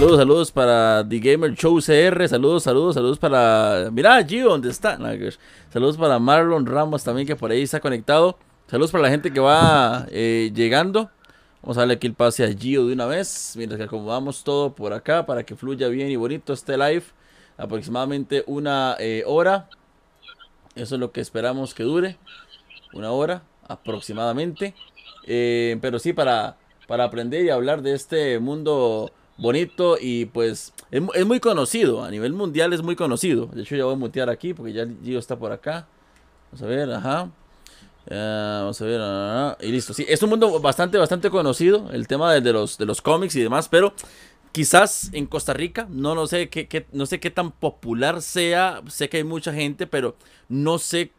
Saludos, saludos para The Gamer Show CR. Saludos, saludos, saludos para. Mira, Gio, ¿dónde está? Saludos para Marlon Ramos también, que por ahí está conectado. Saludos para la gente que va eh, llegando. Vamos a darle aquí el pase a Gio de una vez. Mientras que acomodamos todo por acá para que fluya bien y bonito este live. Aproximadamente una eh, hora. Eso es lo que esperamos que dure. Una hora aproximadamente. Eh, pero sí, para, para aprender y hablar de este mundo bonito y pues es, muy conocido, a nivel mundial es muy conocido. De hecho ya voy a mutear aquí porque ya Gio está por acá. Vamos a ver, ajá. Vamos a ver, y listo. Sí, es un mundo bastante, bastante conocido, el tema de, los, de los cómics y demás, pero quizás en Costa Rica, no, no, sé qué, no sé qué tan popular sea, sé que hay mucha gente, pero no sé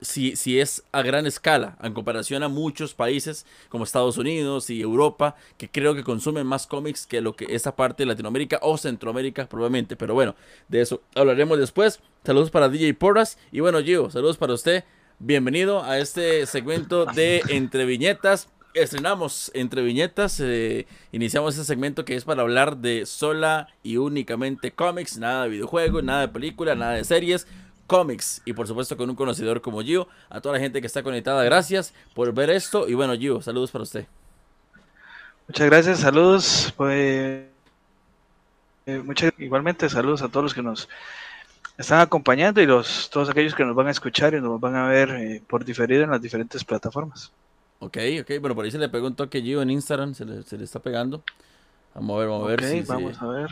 si, si, es a gran escala, en comparación a muchos países como Estados Unidos y Europa, que creo que consumen más cómics que lo que esa parte de Latinoamérica o Centroamérica probablemente. Pero bueno, de eso hablaremos después. Saludos para DJ Porras. Y bueno, Gio, saludos para usted. Bienvenido a este segmento de Entre Viñetas. Estrenamos Entre Viñetas. Eh, iniciamos este segmento que es para hablar de sola y únicamente cómics. Nada de videojuegos, nada de película, nada de series cómics y por supuesto con un conocedor como Gio. A toda la gente que está conectada, gracias por ver esto. Y bueno, Gio, saludos para usted. Muchas gracias, saludos. Pues, eh, muchas, igualmente saludos a todos los que nos están acompañando y los todos aquellos que nos van a escuchar y nos van a ver eh, por diferido en las diferentes plataformas. Ok, ok, bueno, por ahí se le pegó un toque Gio en Instagram, se le, se le está pegando. Vamos a ver, vamos a ver. si, vamos a ver.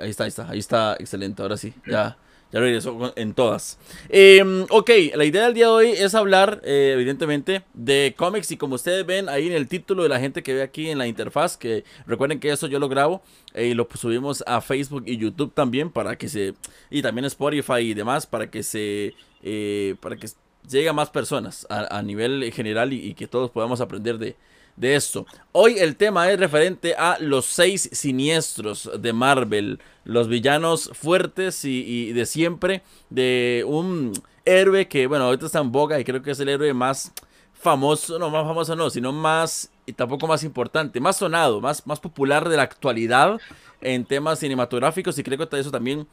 ahí está, ahí está, ahí está, excelente, ahora sí, ya. Ya lo regreso en todas. Em, ok, la idea del día de hoy es hablar, eh, evidentemente, de cómics. Y como ustedes ven ahí en el título de la gente que ve aquí en la interfaz, que recuerden que eso yo lo grabo eh, y lo subimos a Facebook y YouTube también para que se. Y también Spotify y demás, para que se. Eh, para que llegue a más personas a, nivel general y que todos podamos aprender de, de esto. Hoy el tema es referente a los seis siniestros de Marvel, los villanos fuertes y, de siempre, de un héroe que, bueno, ahorita está en boga y creo que es el héroe más famoso, no más famoso no, sino más, y tampoco más importante, más sonado, más, más popular de la actualidad en temas cinematográficos y creo que eso también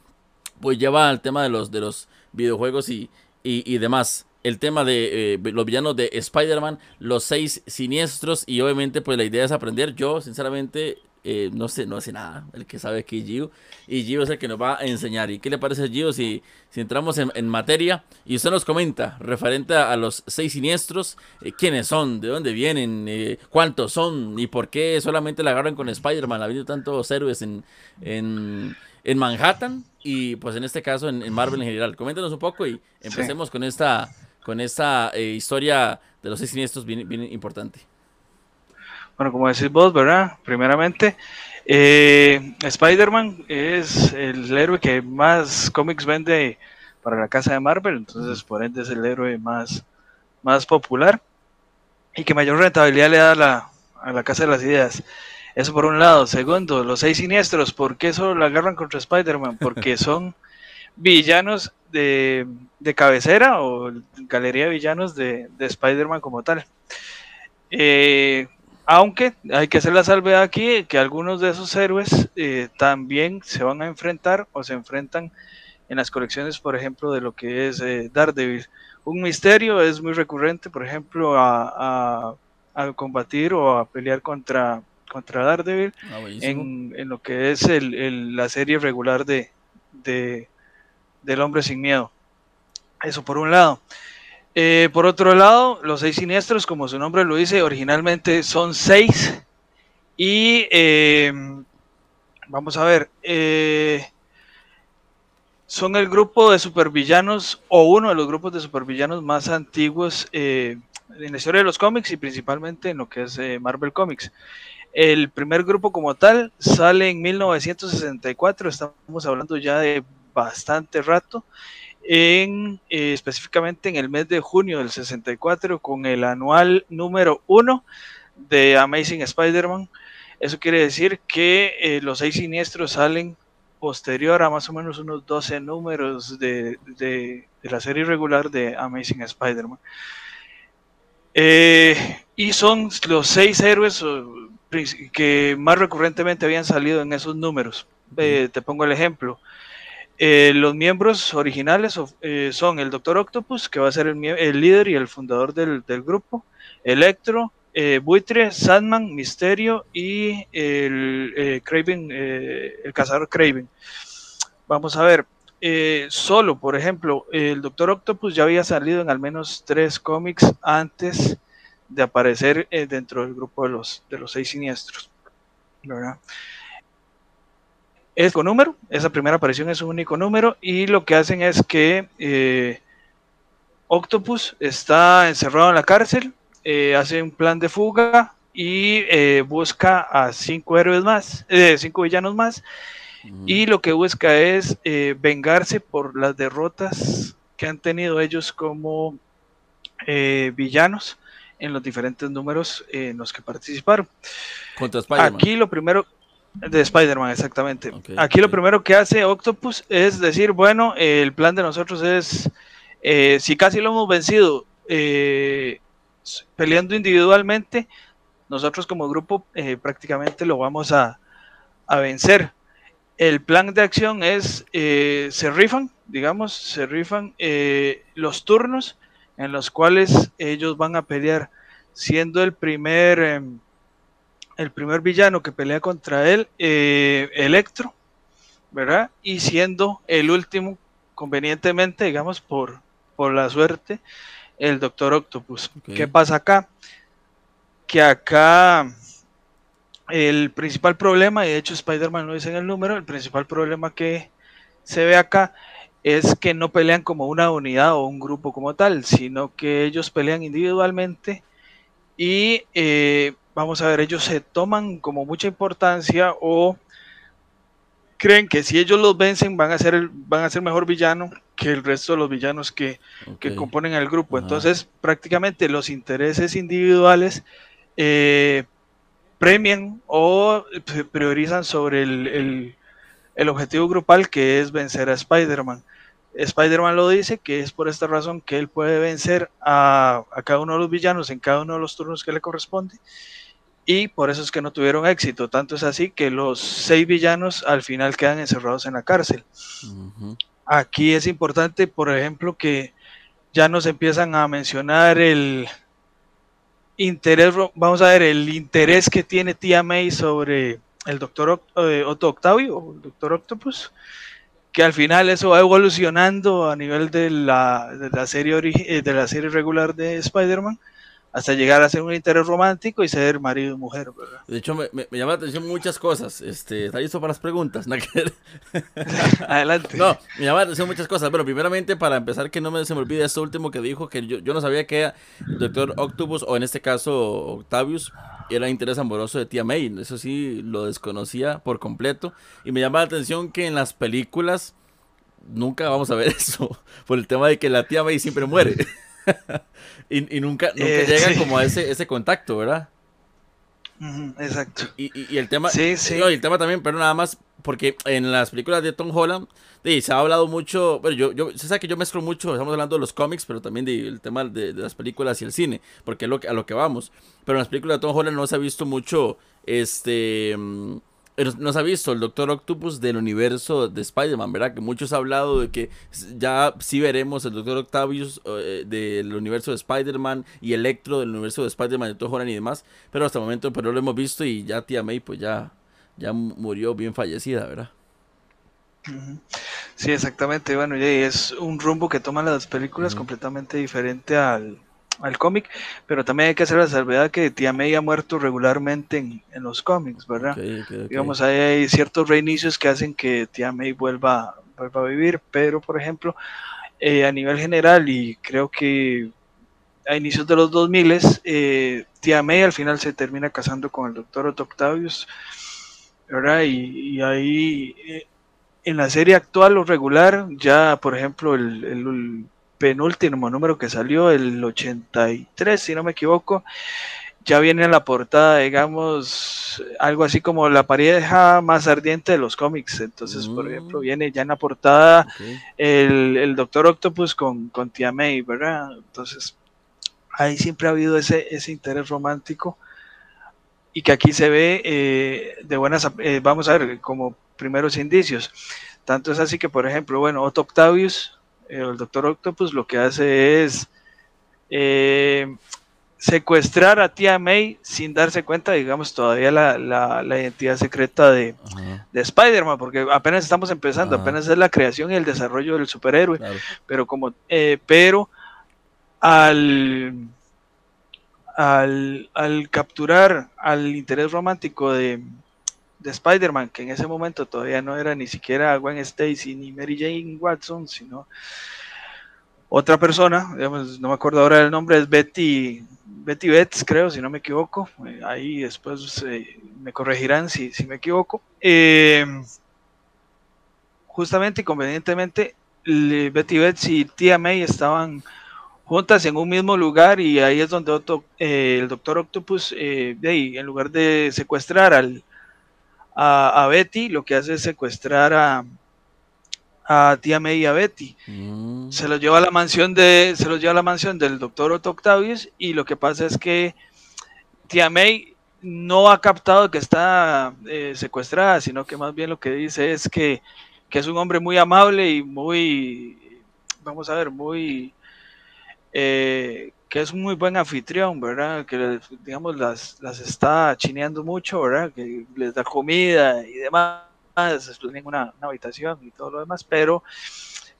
pues lleva al tema de los, de los videojuegos y, y demás el tema de eh, los villanos de Spider-Man, los seis siniestros y obviamente pues la idea es aprender. Yo sinceramente eh, no sé, no sé nada, el que sabe aquí es Gio y Gio es el que nos va a enseñar. ¿Y qué le parece a Gio si, si entramos en, materia y usted nos comenta referente a, los seis siniestros, eh, quiénes son, de dónde vienen, cuántos son y por qué solamente la agarran con Spider-Man, ha habido tantos héroes en, en, en Manhattan y pues en este caso en, Marvel en general. Coméntanos un poco y empecemos con esta con esta eh, historia de los seis siniestros bien, importante. Bueno, como decís vos, ¿verdad? Primeramente, eh, Spider-Man es el héroe que más cómics vende para la casa de Marvel, entonces por ende es el héroe más, más popular y que mayor rentabilidad le da a la, a la casa de las ideas. Eso por un lado. Segundo, los seis siniestros. ¿Por qué solo la agarran contra Spider-Man? Porque son villanos de, cabecera o galería de villanos de, Spider-Man como tal. Eh, aunque hay que hacer la salvedad aquí que algunos de esos héroes eh, también se van a enfrentar o se enfrentan en las colecciones, por ejemplo, de lo que es eh, Daredevil. Un misterio es muy recurrente, por ejemplo, a, combatir o a pelear contra, contra Daredevil ah, en, lo que es la serie regular de, del hombre sin miedo. Eso por un lado. Eh, por otro lado, los seis siniestros, como su nombre lo dice, originalmente son seis. Y eh, vamos a ver, eh, son el grupo de supervillanos o uno de los grupos de supervillanos más antiguos en la historia de los cómics y principalmente en lo que es Marvel Comics. El primer grupo como tal sale en 1964, estamos hablando ya de bastante rato, en, eh, específicamente en el mes de junio del 64 con el anual número 1 de Amazing Spider-Man. Eso quiere decir que eh, los seis siniestros salen posterior a más o menos unos 12 números de, de, la serie regular de Amazing Spider-Man. Eh, y son los seis héroes que más recurrentemente habían salido en esos números. te pongo el ejemplo. Los miembros originales son el Doctor Octopus, que va a ser el, líder y el fundador del, grupo, Electro, eh, Buitre, Sandman, Misterio y el eh, Craven, eh, el cazador Craven. Vamos a ver, solo, por ejemplo, el Doctor Octopus ya había salido en al menos tres cómics antes de aparecer dentro del grupo de los, de los seis siniestros. ¿verdad? Es con número, esa primera aparición es un único número y lo que hacen es que Octopus está encerrado en la cárcel, eh, hace un plan de fuga y eh, busca a cinco héroes más, eh, cinco villanos más, y lo que busca es vengarse por las derrotas que han tenido ellos como villanos en los diferentes números en los que participaron. Aquí lo primero, de Spider-Man, exactamente. Aquí lo primero que hace Octopus es decir, bueno, el plan de nosotros es, si casi lo hemos vencido, eh, peleando individualmente, nosotros como grupo eh, prácticamente lo vamos a, vencer. El plan de acción es, eh, se rifan, digamos, se rifan eh, los turnos en los cuales ellos van a pelear, siendo el primer, em, el primer villano que pelea contra él, Electro, ¿verdad? Y siendo el último, convenientemente, digamos, por, por la suerte, el Doctor Octopus. ¿Qué pasa acá? Que acá el principal problema, y de hecho Spider-Man lo dice en el número, el principal problema que se ve acá es que no pelean como una unidad o un grupo como tal, sino que ellos pelean individualmente y eh, vamos a ver, ellos se toman como mucha importancia o creen que si ellos los vencen van a ser, van a ser mejor villano que el resto de los villanos que, componen el grupo. Entonces, prácticamente los intereses individuales eh, premian o priorizan sobre el, objetivo grupal que es vencer a Spider-Man. Spider-Man lo dice que es por esta razón que él puede vencer a, a, cada uno de los villanos en cada uno de los turnos que le corresponde y por eso es que no tuvieron éxito. Tanto es así que los seis villanos al final quedan encerrados en la cárcel. Aquí es importante, por ejemplo, que ya nos empiezan a mencionar el interés, vamos a ver, el interés que tiene Tía May sobre el doctor eh, Otto Octavio, o el doctor Octopus, que al final eso va evolucionando a nivel de la, de la serie, eh, de la serie regular de Spider-Man hasta llegar a ser un interés romántico y ser marido y mujer, ¿verdad? De hecho, me, me, llama la atención muchas cosas. Este, ¿Está listo para las preguntas? Adelante. No, me llama la atención muchas cosas. Bueno, primeramente, para empezar, que no me, se me olvide esto último que dijo, que yo, yo no sabía que el Doctor Octopus, o en este caso Octavius, era interés amoroso de tía May. Eso sí, lo desconocía por completo. Y me llama la atención que en las películas nunca vamos a ver eso, por el tema de que la tía May siempre muere. Y, nunca, nunca eh, llega como a ese, ese contacto, ¿verdad? exacto. Y, el tema, sí, sí. el tema también, pero nada más, porque en las películas de Tom Holland se ha hablado mucho, bueno, yo, yo, se sabe que yo mezclo mucho, estamos hablando de los cómics, pero también del tema de, las películas y el cine, porque es lo que, a lo que vamos. Pero en las películas de Tom Holland no se ha visto mucho, este... Mm, nos ha visto el Doctor Octopus del universo de Spider-Man, ¿verdad? Que muchos han hablado de que ya sí veremos el Doctor Octavius eh, del universo de Spider-Man y Electro del universo de Spider-Man de Tom Holland y demás, pero hasta el momento pero pues, lo hemos visto y ya tía May pues ya, ya murió bien fallecida, ¿verdad? Sí, exactamente. Bueno, y es un rumbo que toman las películas completamente diferente al, al cómic, pero también hay que hacer la salvedad que Tía May ha muerto regularmente en, los cómics, ¿verdad? Digamos, hay, ciertos reinicios que hacen que Tía May vuelva, vuelva a vivir, pero por ejemplo, eh, a nivel general, y creo que a inicios de los 2000, eh, Tía May al final se termina casando con el doctor Otto Octavius, ¿verdad? Y, ahí... Eh, en la serie actual o regular, ya por ejemplo el penúltimo número que salió, el 83, si no me equivoco, ya viene en la portada, digamos, algo así como la pareja más ardiente de los cómics. Entonces, por ejemplo, mm. viene ya en la portada el, Doctor Octopus con, con Tia May, ¿verdad? Entonces, ahí siempre ha habido ese, ese interés romántico. y que aquí se ve eh, de buenas, eh, vamos a ver, como primeros indicios. Tanto es así que, por ejemplo, bueno, Otto Octavius, el doctor Octopus, lo que hace es secuestrar a tía May sin darse cuenta, digamos, todavía la, la, identidad secreta de, de Spider-Man, porque apenas estamos empezando, apenas es la creación y el desarrollo del superhéroe, pero como, pero al al, capturar al interés romántico de, Spider-Man, que en ese momento todavía no era ni siquiera Gwen Stacy ni Mary Jane Watson, sino otra persona, no me acuerdo ahora el nombre, es Betty, Betty Betts, creo, si no me equivoco. Eh, ahí después eh, me corregirán si, si me equivoco. Eh, justamente y convenientemente, Betty Betts y Tia May estaban juntas en un mismo lugar y ahí es donde eh, el doctor Octopus, eh, en lugar de secuestrar al, a, Betty, lo que hace es secuestrar a, a tía May y a Betty. Mm. Se los lleva a la mansión de, se los lleva a la mansión del doctor Otto Octavius y lo que pasa es que tía May no ha captado que está eh, secuestrada, sino que más bien lo que dice es que, que es un hombre muy amable y muy, vamos a ver, muy eh, que es un muy buen anfitrión, ¿verdad? Que, digamos, las, las está chineando mucho, ¿verdad? Que les da comida y demás, tienen una, una habitación y todo lo demás, pero,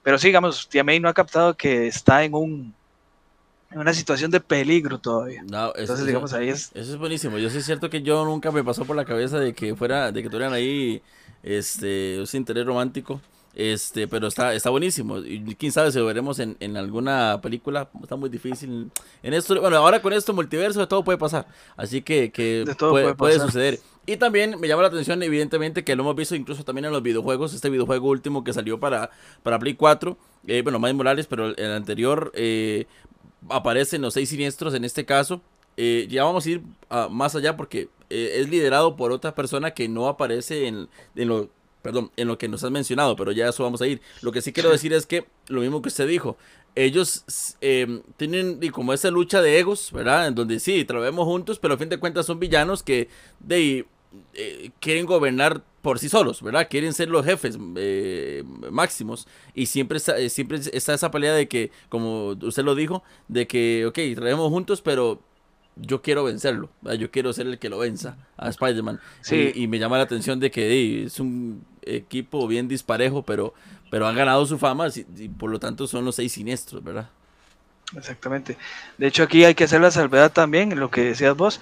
pero sí, digamos, Tia May no ha captado que está en un en una situación de peligro todavía. No, Entonces, digamos, ahí es... Eso es buenísimo. Yo sí es cierto que yo nunca me pasó por la cabeza de que fuera, de que tuvieran ahí este, ese interés romántico. Este, pero está, está buenísimo. Y quién sabe si lo veremos en, en alguna película. Está muy difícil. En esto, bueno, ahora con esto multiverso todo puede pasar. Así que, que puede, puede, suceder. Y también me llama la atención, evidentemente, que lo hemos visto incluso también en los videojuegos. Este videojuego último que salió para, para Play 4. Eh, bueno, más Morales, pero el anterior eh, aparecen los seis siniestros en este caso. Eh, ya vamos a ir más allá porque eh, es liderado por otra persona que no aparece en, en lo perdón, en lo que nos has mencionado, pero ya eso vamos a ir. Lo que sí quiero decir es que lo mismo que usted dijo, ellos eh, tienen como esa lucha de egos, ¿verdad? En donde sí, trabajamos juntos, pero a fin de cuentas son villanos que de, eh, quieren gobernar por sí solos, ¿verdad? Quieren ser los jefes eh, máximos y siempre está, siempre está esa pelea de que, como usted lo dijo, de que, ok, trabajemos juntos, pero yo quiero vencerlo, yo quiero ser el que lo venza a Spider-Man. Sí. Y, me llama la atención de que es un equipo bien disparejo, pero, pero han ganado su fama y, por lo tanto son los seis siniestros, ¿verdad? Exactamente. De hecho, aquí hay que hacer la salvedad también, lo que decías vos,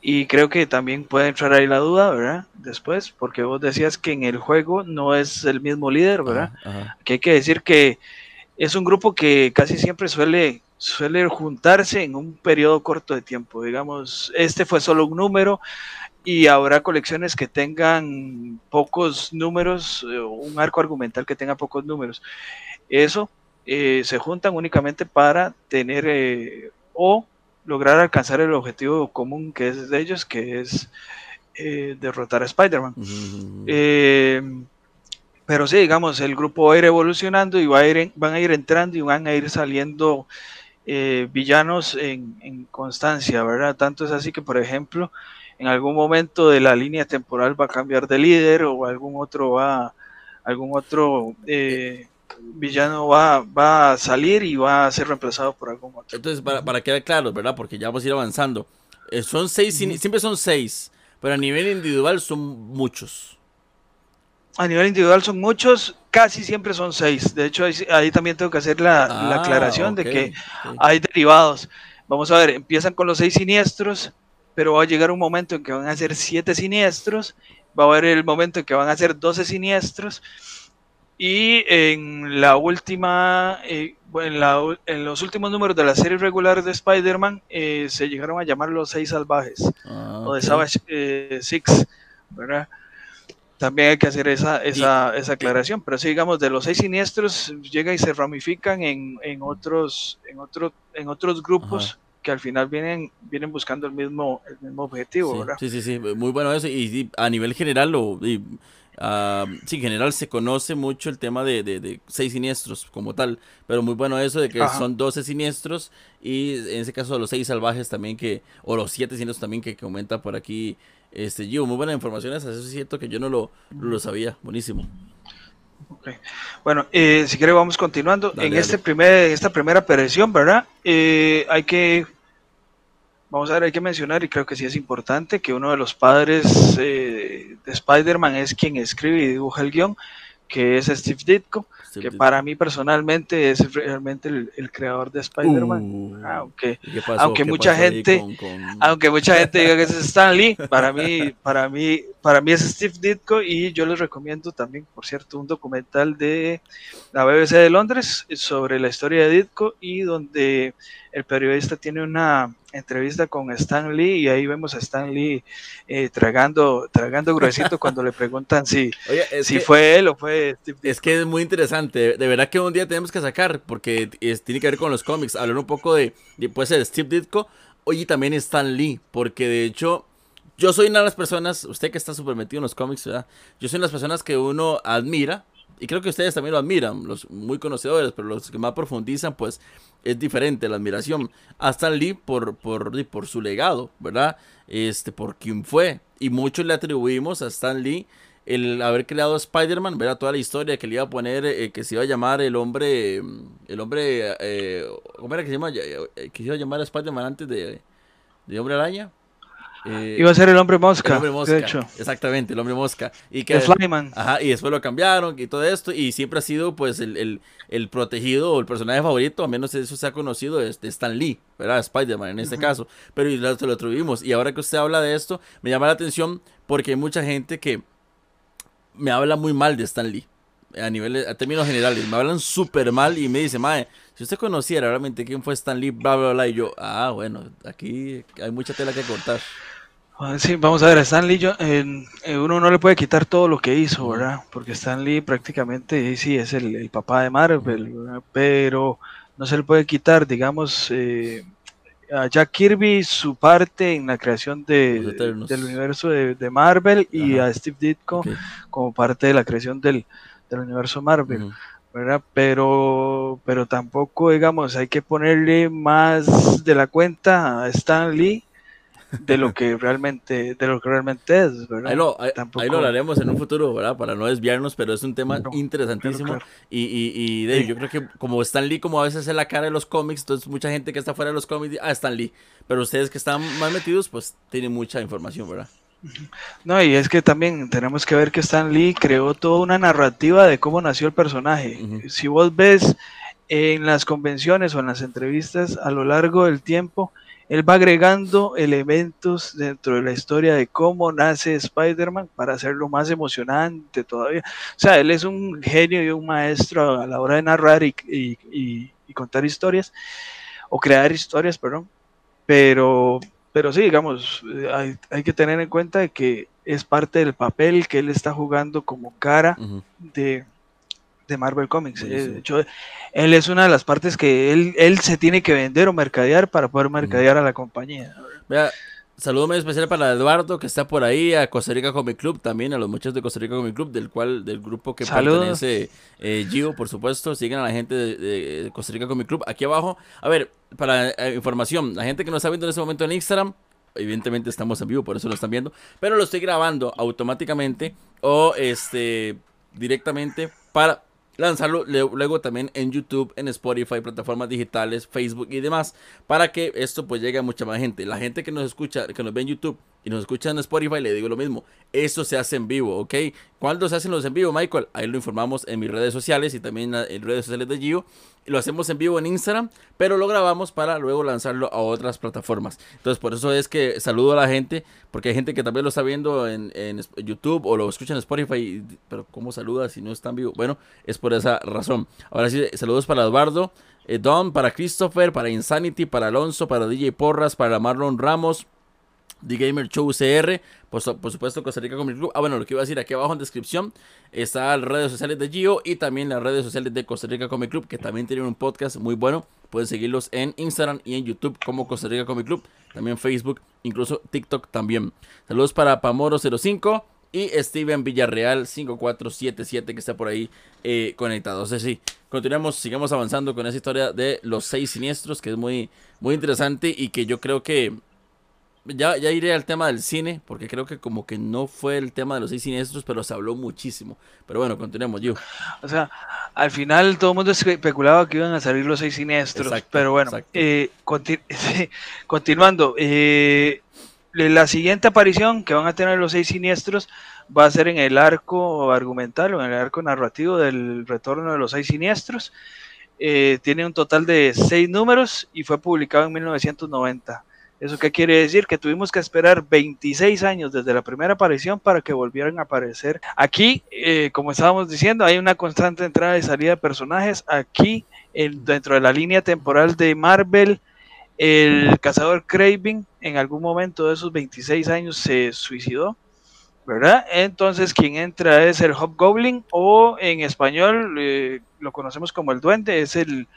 y creo que también puede entrar ahí la duda, ¿verdad? Después, porque vos decías que en el juego no es el mismo líder, ¿verdad? Que hay que decir que es un grupo que casi siempre suele suele juntarse en un periodo corto de tiempo. Digamos, este fue solo un número y habrá colecciones que tengan pocos números, eh, un arco argumental que tenga pocos números. Eso eh, se juntan únicamente para tener eh, o lograr alcanzar el objetivo común que es de ellos, que es derrotar a Spider-Man. pero sí, digamos, el grupo va a ir evolucionando y va a ir, van a ir entrando y van a ir saliendo eh, villanos en, constancia, ¿verdad? Tanto es así que, por ejemplo, en algún momento de la línea temporal va a cambiar de líder o algún otro va, algún otro eh, villano va, va a salir y va a ser reemplazado por algún otro. Entonces, para, para quedar claro, ¿verdad? Porque ya vamos a ir avanzando. Eh, son seis, siempre son seis, pero a nivel individual son muchos a nivel individual son muchos, casi siempre son seis. De hecho, ahí, también tengo que hacer la, ah, aclaración de que hay derivados. Vamos a ver, empiezan con los seis siniestros, pero va a llegar un momento en que van a ser siete siniestros, va a haber el momento en que van a ser doce siniestros, y en la última, eh, en, los últimos números de la serie regular de Spider-Man, eh, se llegaron a llamar los seis salvajes, ah, o de Savage eh, Six, ¿verdad? También hay que hacer esa, esa, esa aclaración, pero si digamos, de los seis siniestros llega y se ramifican en, en otros, en, otro, en otros grupos que al final vienen, vienen buscando el mismo, el mismo objetivo, sí, ¿verdad? Sí, sí, sí, muy bueno eso. Y, a nivel general, lo, y, uh, sí, en general se conoce mucho el tema de, de, de, seis siniestros como tal, pero muy bueno eso de que Ajá. son 12 siniestros y en ese caso los seis salvajes también que, o los siete siniestros también que, que comenta por aquí este Gio. Muy buenas informaciones, eso es cierto que yo no lo, lo sabía, buenísimo. Okay. Bueno, eh, si quiere vamos continuando. Dale, en este primer, esta primera aparición, ¿verdad? Eh, hay que, vamos a ver, hay que mencionar, y creo que sí es importante, que uno de los padres eh, de Spider-Man es quien escribe y dibuja el guion, que es Steve Ditko, que Ditko. para mí personalmente es realmente el, el creador de Spider-Man, uh, aunque, aunque mucha gente, con, con... aunque mucha gente diga que es Stan Lee, para mí, para mí, para mí es Steve Ditko y yo les recomiendo también, por cierto, un documental de la BBC de Londres sobre la historia de Ditko y donde el periodista tiene una entrevista con Stan Lee y ahí vemos a Stan Lee eh, tragando, tragando gruesito cuando le preguntan si, Oye, si que, fue él o fue Steve. Es que es muy interesante, de verdad que un día tenemos que sacar, porque es, tiene que ver con los cómics, hablar un poco de, de puede ser Steve Ditko, oye también Stan Lee, porque de hecho yo soy una de las personas, usted que está súper metido en los cómics, ¿verdad? Yo soy una de las personas que uno admira, y creo que ustedes también lo admiran, los muy conocedores, pero los que más profundizan, pues es diferente la admiración a Stan Lee por, por, por su legado, ¿verdad? Este, por quién fue. Y muchos le atribuimos a Stan Lee el haber creado Spider-Man, ¿verdad? Toda la historia que le iba a poner, eh, que se iba a llamar el hombre, el hombre, eh, ¿cómo era que se llama? Que se iba a llamar Spider-Man antes de, de Hombre Araña. Eh, Iba a ser el hombre mosca, el hombre mosca, de hecho. Exactamente, el hombre mosca. Y que, el Flyman. Ajá, y después lo cambiaron y todo esto. Y siempre ha sido pues el, el, el protegido o el personaje favorito, a menos eso se ha conocido, es de Stan Lee, ¿verdad? Spider-Man en este uh -huh. caso. Pero y lo, lo tuvimos. Y ahora que usted habla de esto, me llama la atención porque hay mucha gente que me habla muy mal de Stan Lee. A nivel, a términos generales, me hablan súper mal y me dice, mae, si usted conociera realmente quién fue Stan Lee, bla, bla, bla, y yo, ah, bueno, aquí hay mucha tela que cortar. Sí, vamos a ver, Stan Lee, yo, eh, uno no le puede quitar todo lo que hizo, ¿verdad? Porque Stan Lee prácticamente, sí, es el, el papá de Marvel, ¿verdad? pero no se le puede quitar, digamos, eh, a Jack Kirby su parte en la creación de, del universo de, de Marvel y Ajá. a Steve Ditko okay. como parte de la creación del, del universo Marvel. Uh -huh. ¿verdad? Pero, pero tampoco, digamos, hay que ponerle más de la cuenta a Stan Lee de lo que realmente de lo que realmente es ¿verdad? Ahí lo, ahí, Tampoco... ahí lo hablaremos en un futuro ¿verdad? para no desviarnos pero es un tema no, interesantísimo claro, claro. y, y, y de, sí. yo creo que como Stan Lee como a veces es la cara de los cómics entonces mucha gente que está fuera de los cómics ah Stan Lee pero ustedes que están más metidos pues tienen mucha información ¿verdad? No, y es que también tenemos que ver que Stan Lee creó toda una narrativa de cómo nació el personaje. Uh -huh. Si vos ves en las convenciones o en las entrevistas a lo largo del tiempo, él va agregando elementos dentro de la historia de cómo nace Spider-Man para hacerlo más emocionante todavía. O sea, él es un genio y un maestro a la hora de narrar y, y, y, y contar historias, o crear historias, perdón. Pero, pero sí, digamos, hay, hay, que tener en cuenta que es parte del papel que él está jugando como cara uh -huh. de, de Marvel Comics. Sí, de hecho, él es una de las partes que él, él se tiene que vender o mercadear para poder mercadear a la compañía. Vea, saludo muy especial para Eduardo que está por ahí, a Costa Rica Comic Club también, a los muchachos de Costa Rica Comic Club, del cual, del grupo que Saludos. pertenece eh, Gio, por supuesto. Sigan a la gente de, de, Costa Rica Comic Club. Aquí abajo, a ver, para eh, información, la gente que nos está viendo en este momento en Instagram, evidentemente estamos en vivo, por eso lo están viendo, pero lo estoy grabando automáticamente o este directamente para lanzarlo luego también en YouTube, en Spotify, plataformas digitales, Facebook y demás, para que esto pues llegue a mucha más gente. La gente que nos escucha, que nos ve en YouTube y nos escucha en Spotify, le digo lo mismo, esto se hace en vivo, ¿ok? ¿Cuándo se hacen los en vivo, Michael? Ahí lo informamos en mis redes sociales y también en redes sociales de Gio. Lo hacemos en vivo en Instagram, pero lo grabamos para luego lanzarlo a otras plataformas. Entonces, por eso es que saludo a la gente, porque hay gente que también lo está viendo en, en YouTube o lo escucha en Spotify, pero ¿cómo saluda si no está en vivo? Bueno, es por esa razón. Ahora sí, saludos para Eduardo, eh, Don, para Christopher, para Insanity, para Alonso, para DJ Porras, para Marlon Ramos, The Gamer Show CR, por, supuesto Costa Rica Comic Club. Ah, bueno, lo que iba a decir aquí abajo en descripción está las redes sociales de Gio y también las redes sociales de Costa Rica Comic Club, que también tienen un podcast muy bueno. Pueden seguirlos en Instagram y en YouTube como Costa Rica Comic Club. También Facebook, incluso TikTok también. Saludos para Pamoro05 y Steven Villarreal 5477 que está por ahí eh, conectado. Entonces sí, continuemos, sigamos avanzando con esa historia de los seis siniestros que es muy, muy interesante y que yo creo que ya, ya iré al tema del cine, porque creo que como que no fue el tema de los seis siniestros, pero se habló muchísimo. Pero bueno, continuemos, yo. O sea, al final todo el mundo especulaba que iban a salir los seis siniestros, pero bueno, eh, continuando, eh, la siguiente aparición que van a tener los seis siniestros va a ser en el arco argumental o en el arco narrativo del retorno de los seis siniestros. Eh, tiene un total de seis números y fue publicado en 1990. ¿Eso qué quiere decir? Que tuvimos que esperar 26 años desde la primera aparición para que volvieran a aparecer. Aquí, eh, como estábamos diciendo, hay una constante entrada y salida de personajes. Aquí, dentro de la línea temporal de Marvel, el cazador Craven en algún momento de esos 26 años se suicidó. ¿verdad? Entonces quien entra es el Hobgoblin o en español eh, lo conocemos como el duende, es el,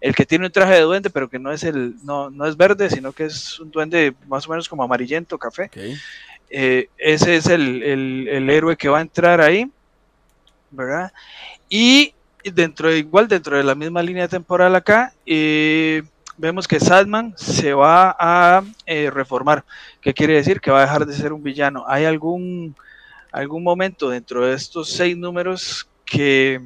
el que tiene un traje de duende, pero que no es el, no, no es verde, sino que es un duende más o menos como amarillento, café. Eh, ese es el, el, héroe que va a entrar ahí, ¿verdad? Y dentro de, igual dentro de la misma línea temporal acá, eh, vemos que Sadman se va a eh, reformar. ¿Qué quiere decir? Que va a dejar de ser un villano. ¿Hay algún, algún momento dentro de estos seis números que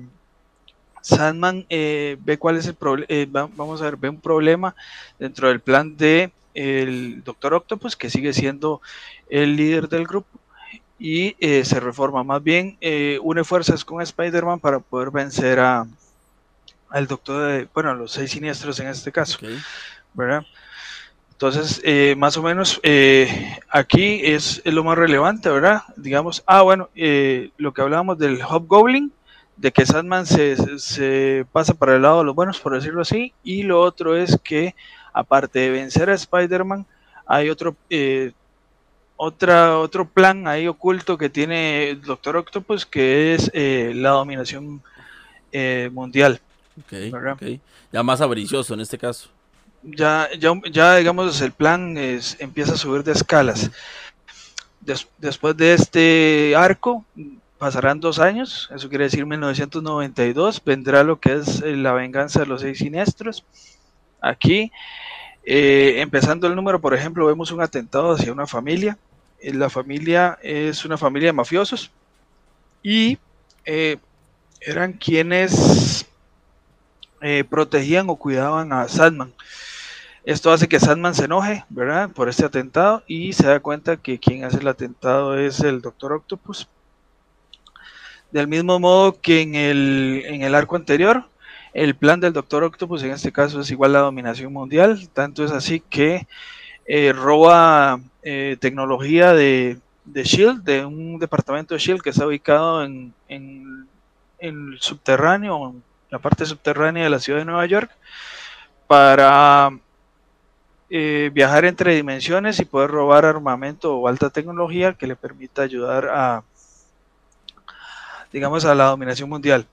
Sandman eh, ve cuál es el problema, eh, vamos a ver, ve un problema dentro del plan de el Doctor Octopus, que sigue siendo el líder del grupo, y eh, se reforma. Más bien, une fuerzas con Spider-Man para poder vencer a al Doctor, de, bueno, a los seis siniestros en este caso, ¿verdad? Entonces, más o menos, aquí es, es, lo más relevante, ¿verdad? Digamos, ah, bueno, lo que hablábamos del Hobgoblin, de que Sandman se, pasa para el lado de los buenos, por decirlo así, y lo otro es que, aparte de vencer a Spider-Man, hay otro, eh, otra, otro plan ahí oculto que tiene el Doctor Octopus, que es eh, la dominación eh, mundial. Ya más avaricioso en este caso. Ya, ya, ya digamos, el plan es, empieza a subir de escalas. después de este arco, pasarán dos años, eso quiere decir 1992, vendrá lo que es eh, la venganza de los seis siniestros. Aquí, eh, empezando el número, por ejemplo, vemos un atentado hacia una familia. Eh, la familia es una familia de mafiosos y eran quienes protegían o cuidaban a Sandman. Esto hace que Sandman se enoje, ¿verdad? Por este atentado y se da cuenta que quien hace el atentado es el Doctor Octopus del mismo modo que en el, en el arco anterior, el plan del Doctor Octopus en este caso es igual a la dominación mundial, tanto es así que eh, roba eh, tecnología de, de, Shield, de un departamento de Shield que está ubicado en, en, el subterráneo, en la parte subterránea de la ciudad de Nueva York, para eh, viajar entre dimensiones y poder robar armamento o alta tecnología que le permita ayudar a digamos, a la dominación mundial.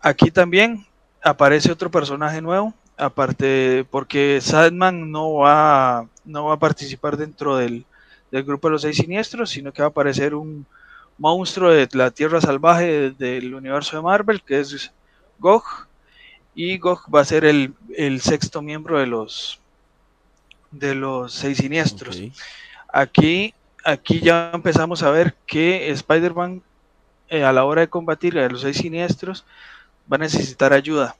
Aquí también aparece otro personaje nuevo, aparte porque Sadman no va, no va a participar dentro del, grupo de los seis siniestros, sino que va a aparecer un monstruo de la tierra salvaje del universo de Marvel, que es Gog, y Gog va a ser el, sexto miembro de los de los seis siniestros. Aquí, aquí ya empezamos a ver que Spider-Man eh, a la hora de combatir a los seis siniestros, va a necesitar ayuda.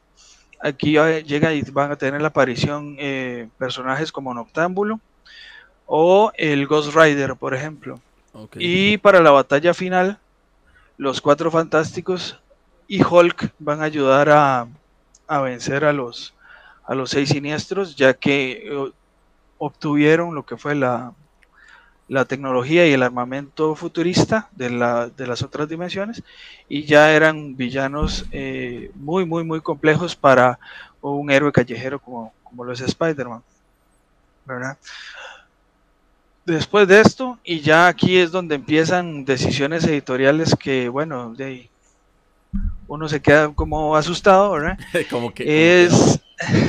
Aquí llega y van a tener la aparición eh, personajes como Noctámbulo o el Ghost Rider, por ejemplo. Y para la batalla final, los cuatro fantásticos y Hulk van a ayudar a, a vencer a los, a los seis siniestros, ya que eh, obtuvieron lo que fue la, la tecnología y el armamento futurista de, la, de las otras dimensiones y ya eran villanos eh, muy, muy, muy complejos para un héroe callejero como, como lo es Spider-Man. ¿verdad? Después de esto, y ya aquí es donde empiezan decisiones editoriales que, bueno, de uno se queda como asustado, ¿verdad? como que... Es...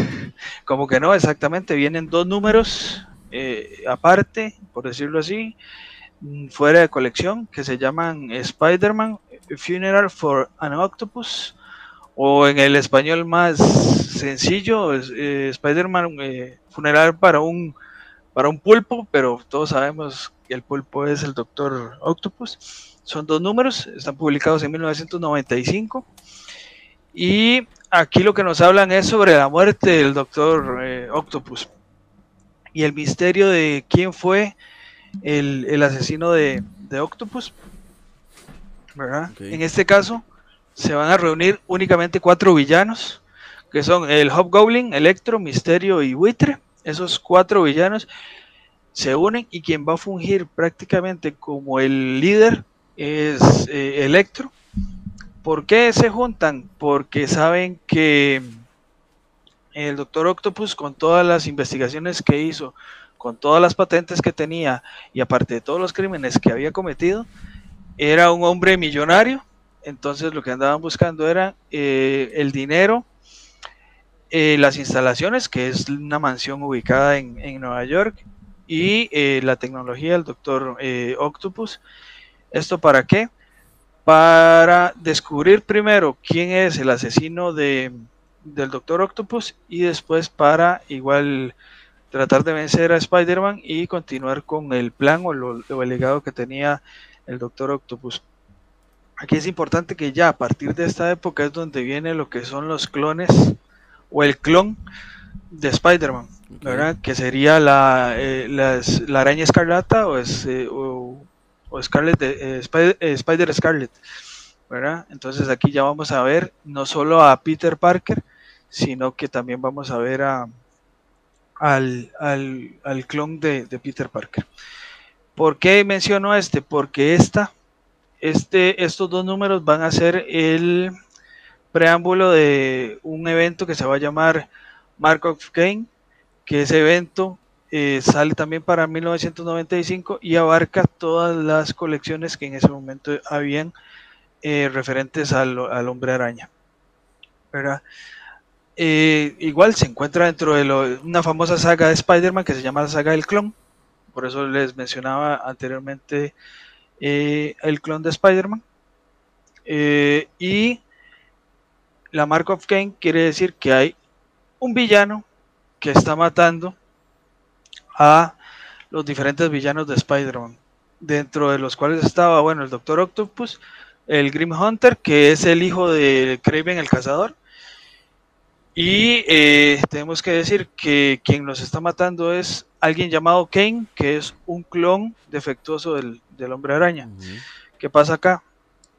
Como que no, exactamente, vienen dos números eh, aparte, por decirlo así, mm, fuera de colección, que se llaman Spider-Man Funeral for an Octopus, o en el español más sencillo, eh, Spider-Man eh, Funeral para un, para un pulpo, pero todos sabemos que el pulpo es el Doctor Octopus. Son dos números, están publicados en 1995. Y aquí lo que nos hablan es sobre la muerte del Doctor Octopus y el misterio de quién fue el, asesino de, Octopus. ¿verdad? En este caso, se van a reunir únicamente cuatro villanos, que son el Hobgoblin, Electro, Misterio y Buitre. Esos cuatro villanos se unen y quien va a fungir prácticamente como el líder es eh, Electro. ¿Por qué se juntan? Porque saben que el doctor Octopus con todas las investigaciones que hizo, con todas las patentes que tenía y aparte de todos los crímenes que había cometido, era un hombre millonario. Entonces lo que andaban buscando era eh, el dinero, eh, las instalaciones, que es una mansión ubicada en, Nueva York, y eh, la tecnología del doctor Octopus. ¿Esto para qué? Para descubrir primero quién es el asesino de, del Doctor Octopus y después para igual tratar de vencer a Spider-Man y continuar con el plan o, el legado que tenía el Doctor Octopus. Aquí es importante que ya a partir de esta época es donde viene lo que son los clones o el clon de Spider-Man, ¿verdad? Que sería la, eh, la araña escarlata o, es, eh, o, Scarlet, eh, Spider, Scarlet, ¿verdad? Entonces aquí ya vamos a ver no solo a Peter Parker, sino que también vamos a ver a, al, al, clon de, Peter Parker. ¿Por qué menciono este? Porque esta, este, estos dos números van a ser el preámbulo de un evento que se va a llamar Mark of Kane, que ese evento eh, sale también para 1995 y abarca todas las colecciones que en ese momento habían eh, referentes al, al hombre araña. ¿verdad? Eh, igual se encuentra dentro de una famosa saga de Spider-Man que se llama la saga del clon. Por eso les mencionaba anteriormente eh, el clon de Spider-Man. Eh, y la Mark of Kane quiere decir que hay un villano que está matando a los diferentes villanos de Spider-Man. Dentro de los cuales estaba, bueno, el Doctor Octopus, el Grim Hunter, que es el hijo de Kraven el Cazador, y eh, tenemos que decir que quien nos está matando es alguien llamado Kane, que es un clon defectuoso del, hombre araña. ¿Qué pasa acá?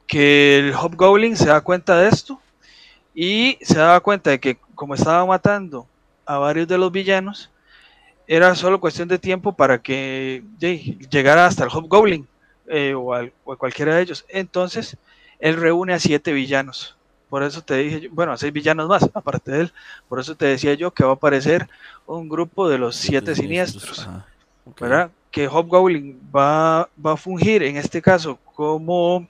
Que el Hobgoblin se da cuenta de esto y se da cuenta de que como estaba matando a varios de los villanos, era solo cuestión de tiempo para que llegara hasta el Hobgoblin eh, o, o a cualquiera de ellos. Entonces, él reúne a siete villanos por eso te dije, bueno, a seis villanos más, aparte de él. Por eso te decía yo que va a aparecer un grupo de los siete siniestros. ¿Verdad? Que Hobgoblin va, va a fungir en este caso como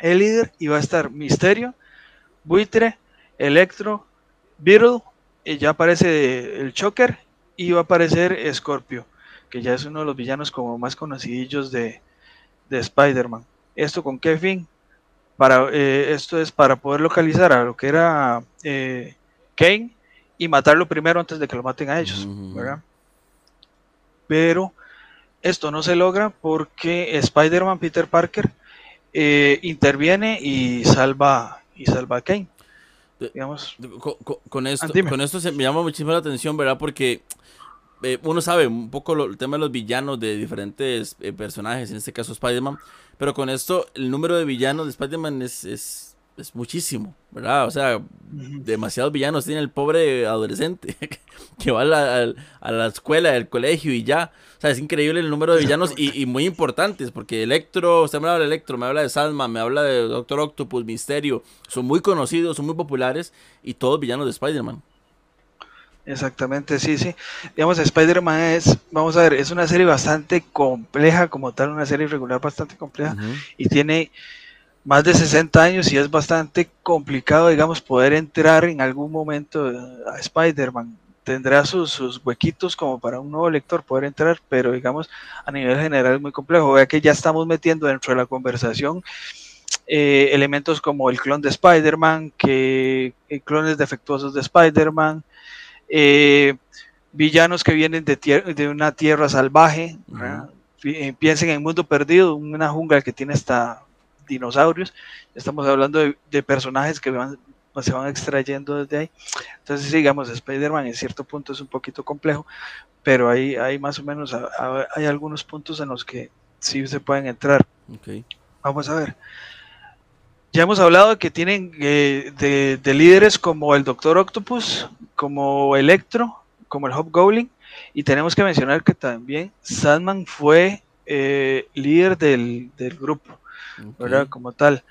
el líder y va a estar Misterio, Buitre, Electro, Beetle, y ya aparece el Choker y va a aparecer Scorpio, que ya es uno de los villanos como más conocidos de, de Spider-Man. ¿Esto con qué fin? Para, eh, esto es para poder localizar a lo que era eh, Kane y matarlo primero antes de que lo maten a ellos, Pero esto no se logra porque Spider-Man Peter Parker eh, interviene y salva y salva a Kane. Digamos, con, esto, con esto se me llama muchísimo la atención, ¿verdad? Porque uno sabe un poco el tema de los villanos de diferentes personajes, en este caso Spider-Man, pero con esto, el número de villanos de Spider-Man es, es, es, muchísimo, ¿verdad? O sea, demasiados villanos tiene el pobre adolescente que va a la, a la escuela, al colegio y ya. O sea, es increíble el número de villanos y, y, muy importantes, porque Electro, usted me habla de Electro, me habla de Salma, me habla de Doctor Octopus, Misterio, son muy conocidos, son muy populares y todos villanos de Spider-Man. Exactamente, sí, sí. Digamos, Spider-Man es, vamos a ver, es una serie bastante compleja, como tal, una serie regular bastante compleja, y tiene más de 60 años y es bastante complicado, digamos, poder entrar en algún momento a Spider-Man. tendrá sus, sus, huequitos como para un nuevo lector poder entrar, pero digamos a nivel general es muy complejo. Vea que ya estamos metiendo dentro de la conversación eh, elementos como el clon de Spider-Man, que eh, clones defectuosos de Spider-Man, eh, villanos que vienen de, de una tierra salvaje, piensen en Mundo Perdido, una jungla que tiene hasta dinosaurios, estamos hablando de, personajes que se van extrayendo desde ahí. Entonces, digamos, Spider-Man en cierto punto es un poquito complejo, pero ahí hay más o menos, hay algunos puntos en los que sí se pueden entrar. Vamos a ver. Ya hemos hablado de que tienen eh, de, líderes como el Doctor Octopus, como Electro, como el Hobgoblin, y tenemos que mencionar que también Sandman fue eh, líder del, grupo, ¿verdad? Como tal.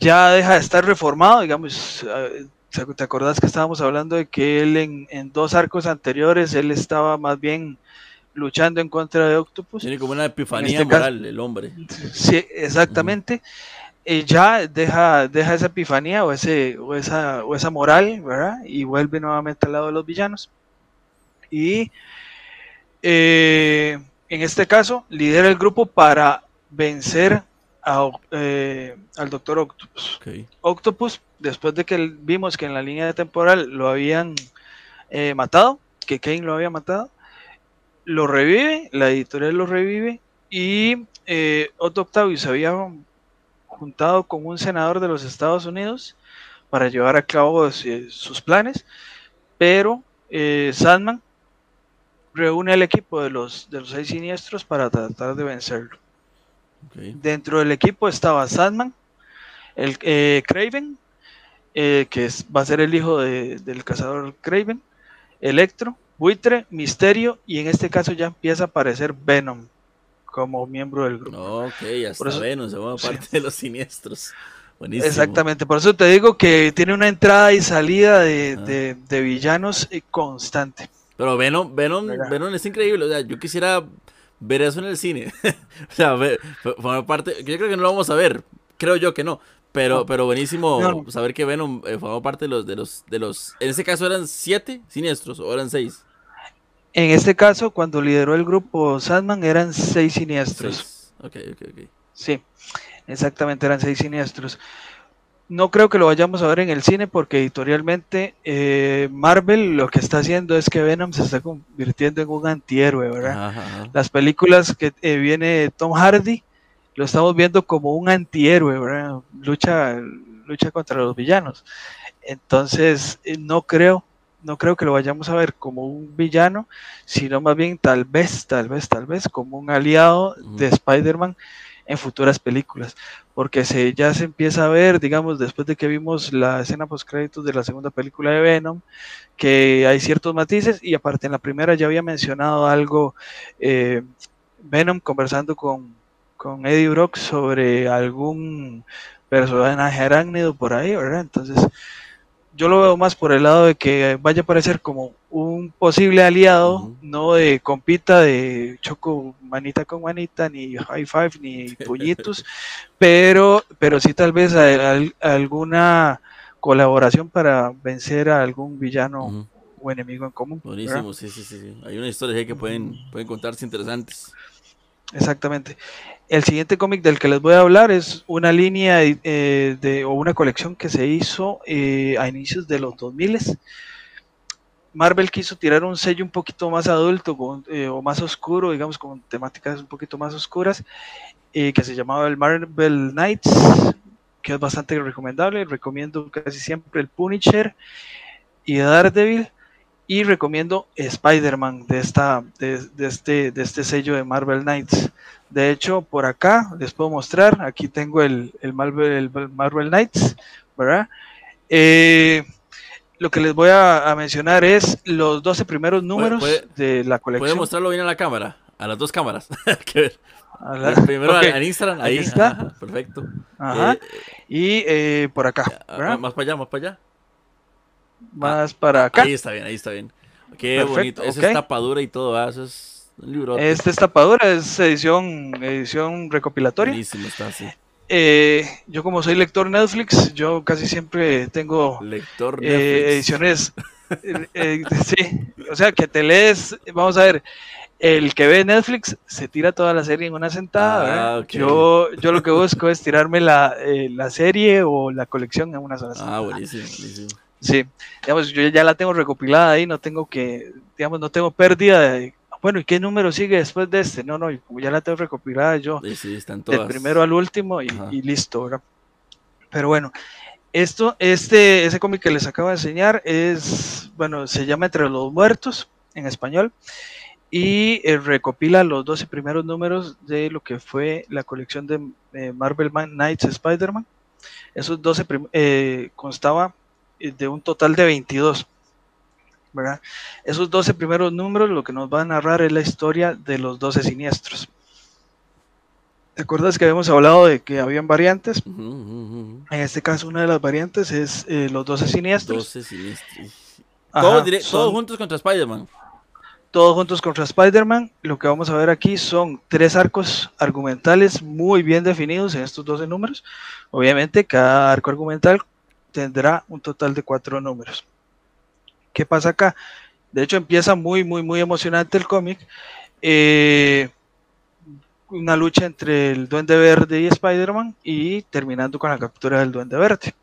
Ya deja de estar reformado, digamos, eh, ¿te acordás que estábamos hablando de que él en, dos arcos anteriores, él estaba más bien luchando en contra de Octopus? Tiene como una epifanía este moral el hombre. Sí, exactamente. Eh, ya deja, deja esa epifanía o, ese, o, esa, o esa moral, ¿verdad? Y vuelve nuevamente al lado de los villanos. Y eh, en este caso, lidera el grupo para vencer eh, al Doctor Octopus. Octopus, después de que vimos que en la línea de temporal lo habían matado, que Kane lo había matado, lo revive, la editorial lo revive y Otto Octavius había juntado con un senador de los Estados Unidos para llevar a cabo sus planes, pero eh, Sandman reúne al equipo de los, de los seis siniestros para tratar de vencerlo. Dentro del equipo estaba Sandman, el eh, Craven, eh, que va a ser el hijo del cazador Craven, Electro, Buitre, Misterio, y en este caso ya empieza a aparecer Venom como miembro del grupo. Ok, hasta por eso, se parte de los siniestros. Buenísimo. Exactamente, por eso te digo que tiene una entrada y salida de, ah. de, villanos eh, constante. Pero Venom, Venom, Venom es increíble, o sea, yo quisiera ver eso en el cine. o sea, ver, parte, yo creo que no lo vamos a ver, creo yo que no, pero, pero buenísimo saber que Venom eh, formó parte de los, de los, de los, en ese caso eran siete siniestros o eran seis. En este caso, cuando lideró el grupo Sandman, eran seis siniestros. Ok, ok, ok. Sí, exactamente, eran seis siniestros. No creo que lo vayamos a ver en el cine porque editorialmente eh, Marvel lo que está haciendo es que Venom se está convirtiendo en un antihéroe, ¿verdad? Las películas que eh, viene Tom Hardy lo estamos viendo como un antihéroe, ¿verdad? Lucha, lucha contra los villanos. Entonces, eh, no creo no creo que lo vayamos a ver como un villano, sino más bien tal vez, tal vez, tal vez como un aliado de Spider-Man en futuras películas, porque se, ya se empieza a ver, digamos, después de que vimos la escena post créditos de la segunda película de Venom, que hay ciertos matices y aparte en la primera ya había mencionado algo eh, Venom conversando con, con Eddie Brock sobre algún personaje arácnido por ahí, ¿verdad? Entonces yo lo veo más por el lado de que vaya a parecer como un posible aliado, no de compita de choco manita con manita, ni high five, ni puñitos, pero, pero sí tal vez alguna colaboración para vencer a algún villano o enemigo en común. Buenísimo, sí, sí, sí, Hay una historia que pueden, pueden contarse interesantes. Exactamente. El siguiente cómic del que les voy a hablar es una línea eh, de, o una colección que se hizo eh, a inicios de los 2000. Marvel quiso tirar un sello un poquito más adulto eh, o más oscuro, digamos, con temáticas un poquito más oscuras, que se llamaba el Marvel Knights, que es bastante recomendable. Recomiendo casi siempre el Punisher y Daredevil y recomiendo Spider-Man de, esta, de, este, de este sello de Marvel Knights. De hecho, por acá les puedo mostrar, aquí tengo el, Marvel, el Marvel Knights, ¿verdad? Eh, lo que les voy a, mencionar es los 12 primeros números de la colección. ¿Puede mostrarlo bien a la cámara? A las dos cámaras. Primero en Instagram, ahí, está. perfecto. Ajá. Eh, y eh, por acá. Más para allá, más para allá más para acá. Ahí está bien, ahí está bien. Qué bonito. Esa es tapadura y todo, eso es un libro. Esta es tapadura, es edición, edición recopilatoria. Buenísimo, está así. Eh, yo como soy lector Netflix, yo casi siempre tengo lector eh, ediciones Eh, sí, o sea, que te lees, vamos a ver, el que ve Netflix se tira toda la serie en una sentada. Ah, yo, yo lo que busco es tirarme la, eh, la, serie o la colección en una sola sentada. Ah, buenísimo, buenísimo. Sí, digamos, yo ya la tengo recopilada ahí, no tengo que, digamos, no tengo pérdida de, bueno, ¿y qué número sigue después de este? No, no, ya la tengo recopilada yo. Sí, sí, están todas. Del primero al último y, y listo, ¿verdad? Pero bueno, esto, este, ese cómic que les acabo de enseñar es, bueno, se llama Entre los Muertos en español y eh, recopila los 12 primeros números de lo que fue la colección de eh, Marvel Man Knights Spider-Man. Esos 12 eh, constaba de un total de 22. ¿verdad? Esos 12 primeros números lo que nos va a narrar es la historia de los 12 siniestros. ¿Te acuerdas que habíamos hablado de que habían variantes? En este caso, una de las variantes es eh, los 12 siniestros. 12 siniestros. todos, juntos contra Spider-Man. Todos juntos contra Spider-Man. Lo que vamos a ver aquí son tres arcos argumentales muy bien definidos en estos 12 números. Obviamente, cada arco argumental tendrá un total de cuatro números. ¿Qué pasa acá? De hecho, empieza muy, muy, muy emocionante el cómic. Eh, una lucha entre el Duende Verde y Spider-Man y terminando con la captura del Duende Verde.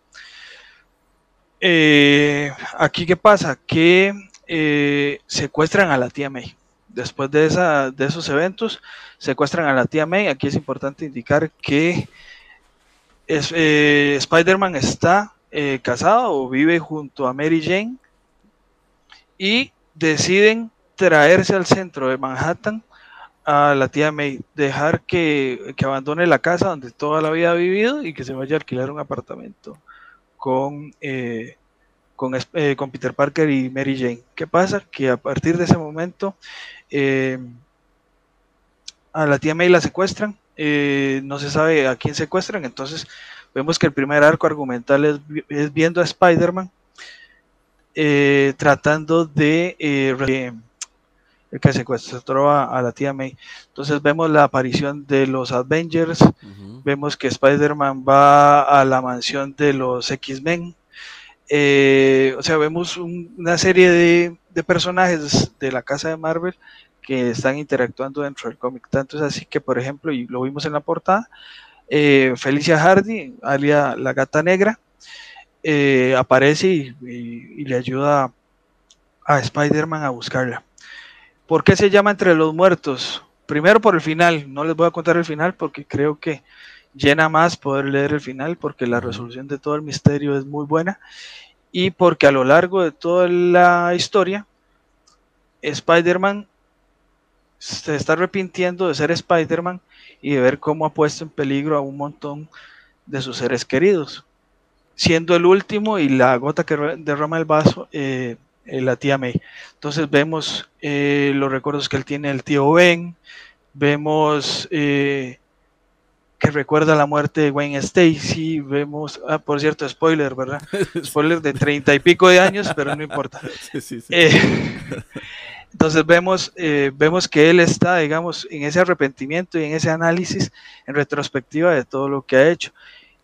Eh, aquí qué pasa? Que eh, secuestran a la tía May. Después de, esa, de esos eventos, secuestran a la tía May. Aquí es importante indicar que eh, Spider-Man está casado o vive junto a Mary Jane y deciden traerse al centro de Manhattan a la tía May, dejar que, abandone la casa donde toda la vida ha vivido y que se vaya a alquilar un apartamento con, eh, eh, con, Peter Parker y Mary Jane. ¿Qué pasa? Que a partir de ese momento eh, a la tía May la secuestran, no se sabe a quién secuestran, entonces vemos que el primer arco argumental es, es viendo a Spider-Man tratando de el que secuestró a, a, la tía May. Entonces vemos la aparición de los Avengers, vemos que Spider-Man va a la mansión de los X-Men, eh, o sea, vemos una serie de, personajes de la casa de Marvel que están interactuando dentro del cómic. Tanto es así que, por ejemplo, y lo vimos en la portada, eh, Felicia Hardy, alia la gata negra, eh, aparece y, le ayuda a Spider-Man a buscarla. ¿Por qué se llama Entre los Muertos? Primero por el final, no les voy a contar el final porque creo que llena más poder leer el final porque la resolución de todo el misterio es muy buena y porque a lo largo de toda la historia Spider-Man se está arrepintiendo de ser Spider-Man y de ver cómo ha puesto en peligro a un montón de sus seres queridos, siendo el último y la gota que derrama el vaso eh, eh, la tía May. Entonces vemos eh, los recuerdos que él tiene el tío Ben, vemos eh, que recuerda la muerte de Wayne Stacy, vemos, ah, por cierto, spoiler, ¿verdad? Spoiler de treinta y pico de años, pero no importa. entonces vemos, vemos que él está, digamos, en ese arrepentimiento y en ese análisis en retrospectiva de todo lo que ha hecho.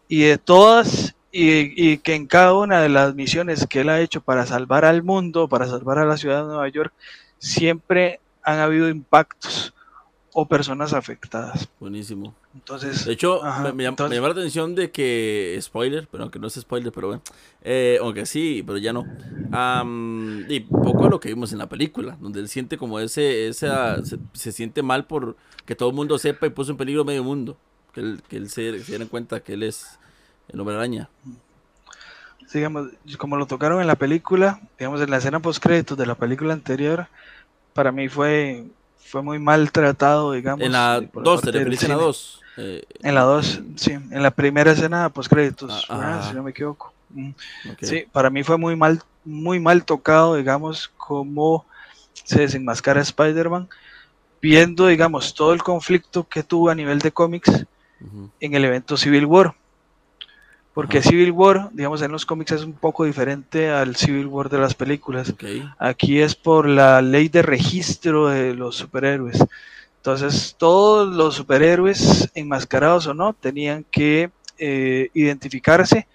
Y de todas y, que en cada una de las misiones que él ha hecho para salvar al mundo, para salvar a la ciudad de Nueva York, siempre han habido impactos o personas afectadas. Buenísimo. Entonces, de hecho, me, llama la atención de que, spoiler, pero aunque no es spoiler, pero bueno, eh, aunque sí, pero ya no. y poco lo que vimos en la película, donde él siente como ese, esa, se, siente mal por que todo el mundo sepa y puso en peligro medio mundo, que él, que él se, se diera cuenta que él es el hombre araña. Digamos, como lo tocaron en la película, digamos, en la escena post créditos de la película anterior, para mí fue, fue muy mal tratado, digamos. En la 2, ¿te referís en la 2? Eh, en la 2, sí, en la primera escena post créditos, ah, si no me equivoco. Mm. Sí, para mí fue muy mal, muy mal tocado, digamos, cómo se desenmascara Spider-Man, viendo, digamos, todo el conflicto que tuvo a nivel de cómics en el evento Civil War. Porque Civil War, digamos, en los cómics es un poco diferente al Civil War de las películas. Aquí es por la ley de registro de los superhéroes. Entonces, todos los superhéroes, enmascarados o no, tenían que eh, identificarse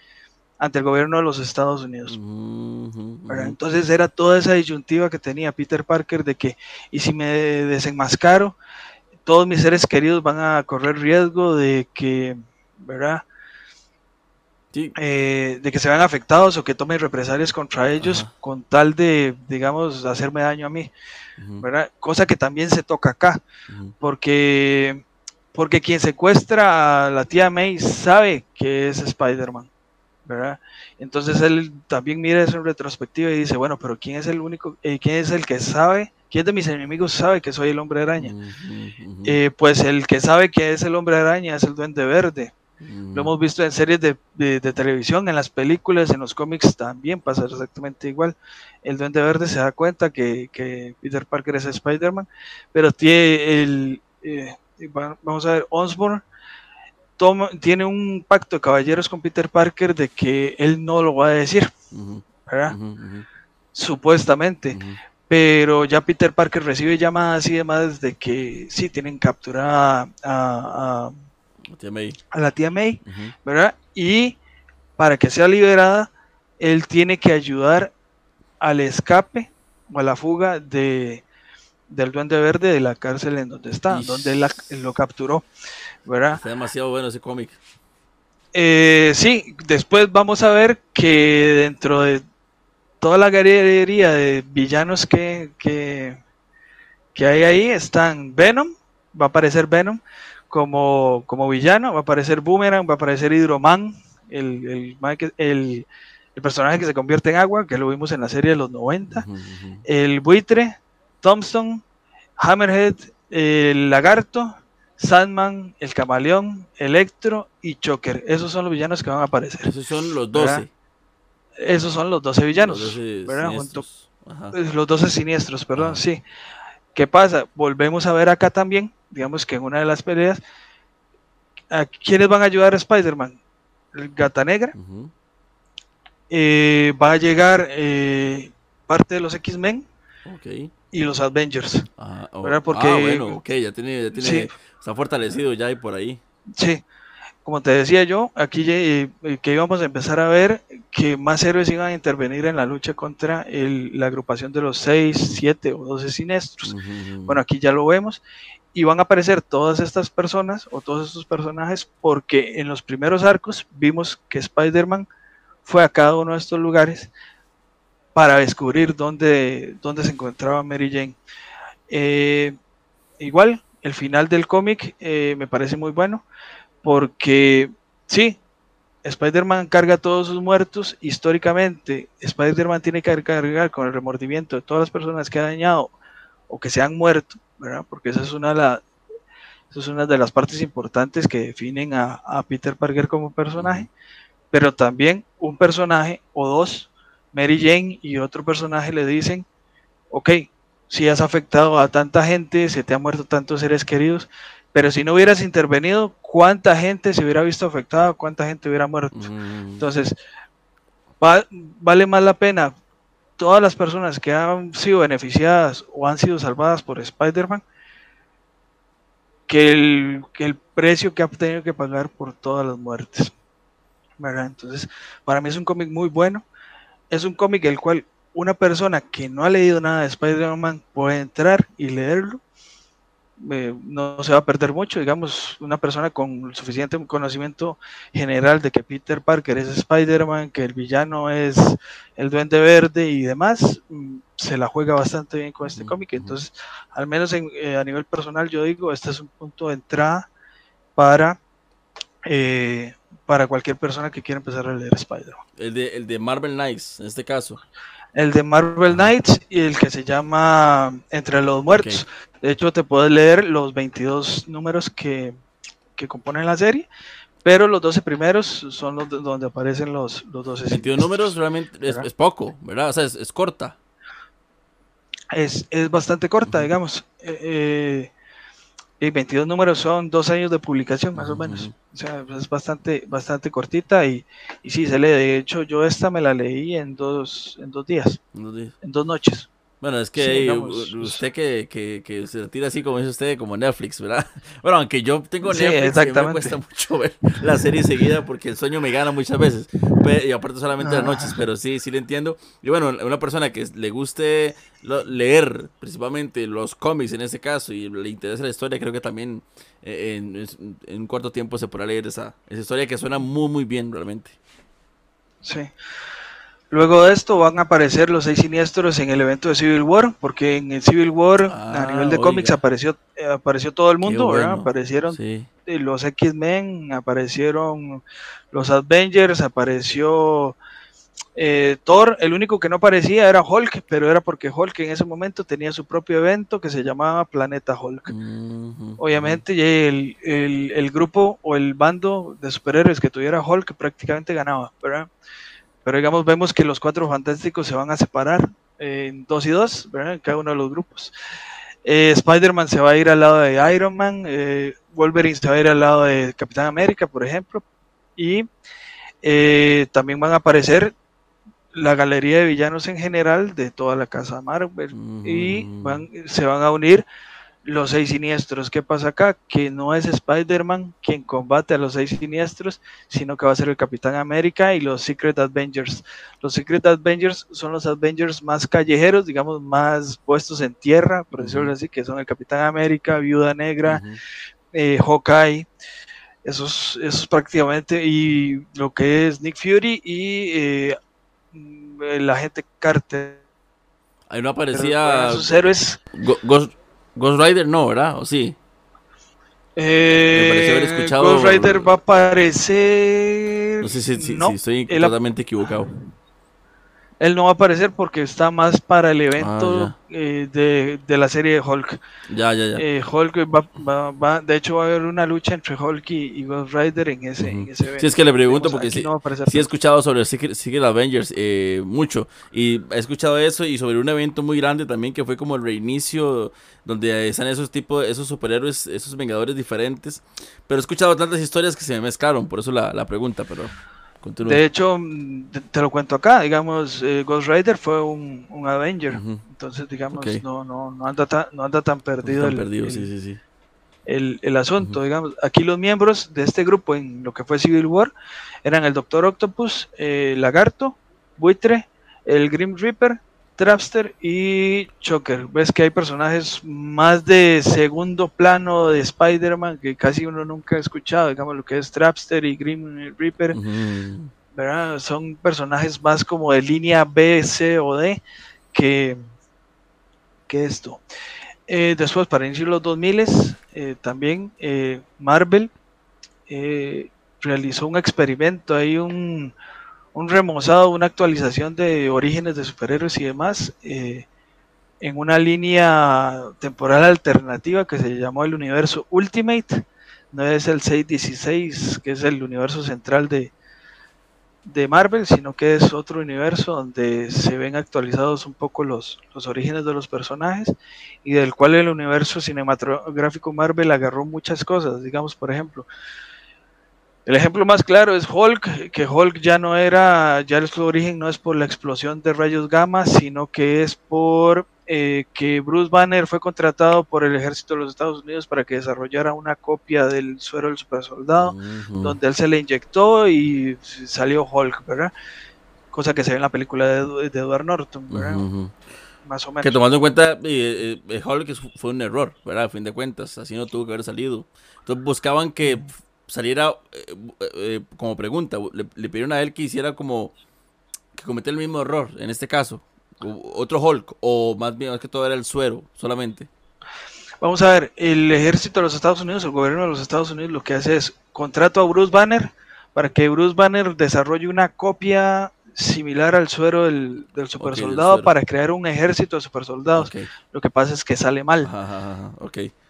ante el gobierno de los Estados Unidos. Entonces era toda esa disyuntiva que tenía Peter Parker de que, y si me desenmascaro, todos mis seres queridos van a correr riesgo de que, ¿verdad? Eh, de que se vean afectados o que tomen represalias contra ellos con tal de, digamos, hacerme daño a mí, ¿verdad? Cosa que también se toca acá, porque, porque quien secuestra a la tía May sabe que es Spider-Man, ¿verdad? Entonces él también mira eso en retrospectiva y dice, bueno, pero ¿quién es el único, eh, quién es el que sabe, quién de mis enemigos sabe que soy el hombre araña? Eh, pues el que sabe que es el hombre araña es el duende verde. Lo hemos visto en series de, televisión, en las películas, en los cómics también pasa exactamente igual. El Duende Verde se da cuenta que, Peter Parker es Spider-Man, pero tiene el, eh, vamos a ver, Osborn tiene un pacto de caballeros con Peter Parker de que él no lo va a decir, ¿verdad? Supuestamente. Pero ya Peter Parker recibe llamadas y demás de que sí tienen capturada a, a, la tía May, ¿verdad? Y para que sea liberada, él tiene que ayudar al escape o a la fuga de, del Duende Verde de la cárcel en donde está, donde él, lo capturó. ¿verdad? Está demasiado bueno ese cómic. Eh, sí, después vamos a ver que dentro de toda la galería de villanos que, que, hay ahí están Venom, va a aparecer Venom como, como villano, va a aparecer Boomerang, va a aparecer Hidroman, el, el, personaje que se convierte en agua, que lo vimos en la serie de los 90, el buitre, Thompson, Hammerhead, el lagarto, Sandman, el Camaleón, Electro y Choker. Esos son los villanos que van a aparecer. Esos son los 12. Esos son los 12 villanos. Los 12 siniestros. los 12 siniestros, perdón, sí. ¿Qué pasa? Volvemos a ver acá también, digamos que en una de las peleas, ¿a quiénes van a ayudar a Spider-Man? El Gata Negra. Eh, va a llegar eh, parte de los X-Men. y los Avengers. Ah, Porque, ah, bueno, ok, ya tiene, ya tiene Está fortalecido ya y por ahí. Sí, como te decía yo, aquí eh, que íbamos a empezar a ver que más héroes iban a intervenir en la lucha contra la agrupación de los 6, 7 o 12 siniestros. Bueno, aquí ya lo vemos. Y van a aparecer todas estas personas o todos estos personajes porque en los primeros arcos vimos que Spider-Man fue a cada uno de estos lugares para descubrir dónde, dónde se encontraba Mary Jane. Eh, igual, el final del cómic eh, me parece muy bueno porque sí, Spider-Man carga a todos sus muertos. Históricamente, Spider-Man tiene que cargar con el remordimiento de todas las personas que ha dañado o que se han muerto, ¿verdad? Porque esa es una de, la, es una de las partes importantes que definen a, a Peter Parker como personaje. Pero también un personaje o dos, Mary Jane y otro personaje le dicen, ok, si has afectado a tanta gente, se te han muerto tantos seres queridos, pero si no hubieras intervenido, ¿cuánta gente se hubiera visto afectada? ¿Cuánta gente hubiera muerto? Mm. Entonces, vale más la pena todas las personas que han sido beneficiadas o han sido salvadas por Spider-Man que el, que el precio que ha tenido que pagar por todas las muertes. Entonces, para mí es un cómic muy bueno. Es un cómic el cual una persona que no ha leído nada de Spider-Man puede entrar y leerlo. Eh, no se va a perder mucho, digamos, una persona con suficiente conocimiento general de que Peter Parker es Spider-Man, que el villano es el Duende Verde y demás, mm, se la juega bastante bien con este cómic. Entonces, al menos eh, a nivel personal, yo digo, este es un punto de entrada para, eh, para cualquier persona que quiera empezar a leer Spider-Man. El de, el de Marvel Knights, en este caso el de Marvel Knights y el que se llama Entre los Muertos. De hecho, te puedes leer los 22 números que, componen la serie, pero los 12 primeros son los donde aparecen los, los 12. 22 números realmente es, poco, ¿verdad? O sea, es, corta. Es, bastante corta, digamos. Eh, eh y 22 números son dos años de publicación, más o menos. O sea, es bastante, bastante cortita y, y sí, se lee. De hecho, yo esta me la leí en dos, en dos días. En dos, noches. Bueno, es que usted que, que, que, se tira así como dice usted, como Netflix, ¿verdad? Bueno, aunque yo tengo Netflix, me cuesta mucho ver la serie seguida porque el sueño me gana muchas veces. Y aparte solamente las noches, pero sí, sí le entiendo. Y bueno, una persona que le guste leer principalmente los cómics en este caso y le interesa la historia, creo que también eh, en, en, un corto tiempo se podrá leer esa, esa historia que suena muy, muy bien realmente. Sí. Luego de esto van a aparecer los seis siniestros en el evento de Civil War, porque en el Civil War a ah, nivel de cómics apareció eh, apareció todo el mundo, ¿verdad? Aparecieron los X-Men, aparecieron los Avengers, apareció eh, Thor, el único que no aparecía era Hulk, pero era porque Hulk en ese momento tenía su propio evento que se llamaba Planeta Hulk. Obviamente el, el, el, grupo o el bando de superhéroes que tuviera Hulk prácticamente ganaba, ¿verdad? Pero digamos, vemos que los cuatro fantásticos se van a separar en dos y dos, ¿verdad? En cada uno de los grupos. Eh, Spider-Man se va a ir al lado de Iron Man, eh, Wolverine se va a ir al lado de Capitán América, por ejemplo, y eh, también van a aparecer la galería de villanos en general de toda la casa Marvel y van, se van a unir los seis siniestros. ¿Qué pasa acá? Que no es Spider-Man quien combate a los seis siniestros, sino que va a ser el Capitán América y los Secret Avengers. Los Secret Avengers son los Avengers más callejeros, digamos, más puestos en tierra, por decirlo así, que son el Capitán América, Viuda Negra, eh, Hawkeye. Esos, esos prácticamente, y lo que es Nick Fury y eh, el agente Carter. Ahí no aparecía. Sus héroes. Ghost Rider no, ¿verdad? ¿O sí? Eh, Me haber escuchado. Ghost Rider va a aparecer. No sé si, si, si estoy totalmente equivocado. Él no va a aparecer porque está más para el evento ah, eh, de, de, la serie de Hulk. Ya, ya, ya. Eh, Hulk va, va, de hecho va a haber una lucha entre Hulk y, Ghost Rider en ese, en ese evento. Sí, es que le pregunto porque sí, sí, he escuchado sobre Secret, Avengers eh, mucho y he escuchado eso y sobre un evento muy grande también que fue como el reinicio donde están esos tipos, esos superhéroes, esos vengadores diferentes. Pero he escuchado tantas historias que se me mezclaron, por eso la, la pregunta, pero... De hecho, te, lo cuento acá, digamos, eh, Ghost Rider fue un, Avenger, entonces digamos, no, no, no, anda tan, no anda tan perdido, el, perdido sí, sí, sí. el, asunto, digamos. Aquí los miembros de este grupo en lo que fue Civil War eran el Doctor Octopus, eh, Lagarto, Buitre, el Grim Reaper, Trapster y Choker. Ves que hay personajes más de segundo plano de Spider-Man que casi uno nunca ha escuchado, digamos lo que es Trapster y Grim Reaper. ¿verdad? Son personajes más como de línea B, C o D que, que esto. Eh, después, para iniciar los 2000, eh, también eh, Marvel realizó un experimento, hay un, un remozado, una actualización de orígenes de superhéroes y demás eh, en una línea temporal alternativa que se llamó el universo Ultimate. No es el 616, que es el universo central de, de Marvel, sino que es otro universo donde se ven actualizados un poco los, los orígenes de los personajes y del cual el universo cinematográfico Marvel agarró muchas cosas. Digamos, por ejemplo, el ejemplo más claro es Hulk, que Hulk ya no era, ya su origen no es por la explosión de rayos gamma, sino que es por eh, que Bruce Banner fue contratado por el ejército de los Estados Unidos para que desarrollara una copia del suero del supersoldado, donde él se le inyectó y salió Hulk, ¿verdad? Cosa que se ve en la película de, Edward Norton, ¿verdad? Más o menos. Que tomando en cuenta, eh, eh, Hulk fue un error, ¿verdad? A fin de cuentas, así no tuvo que haber salido. Entonces buscaban que saliera eh, eh, como pregunta, le, pidieron a él que hiciera como que cometiera el mismo error, en este caso, otro Hulk, o más bien, más que todo era el suero solamente. Vamos a ver, el ejército de los Estados Unidos, el gobierno de los Estados Unidos lo que hace es contrato a Bruce Banner para que Bruce Banner desarrolle una copia similar al suero del, del supersoldado para crear un ejército de supersoldados. Lo que pasa es que sale mal.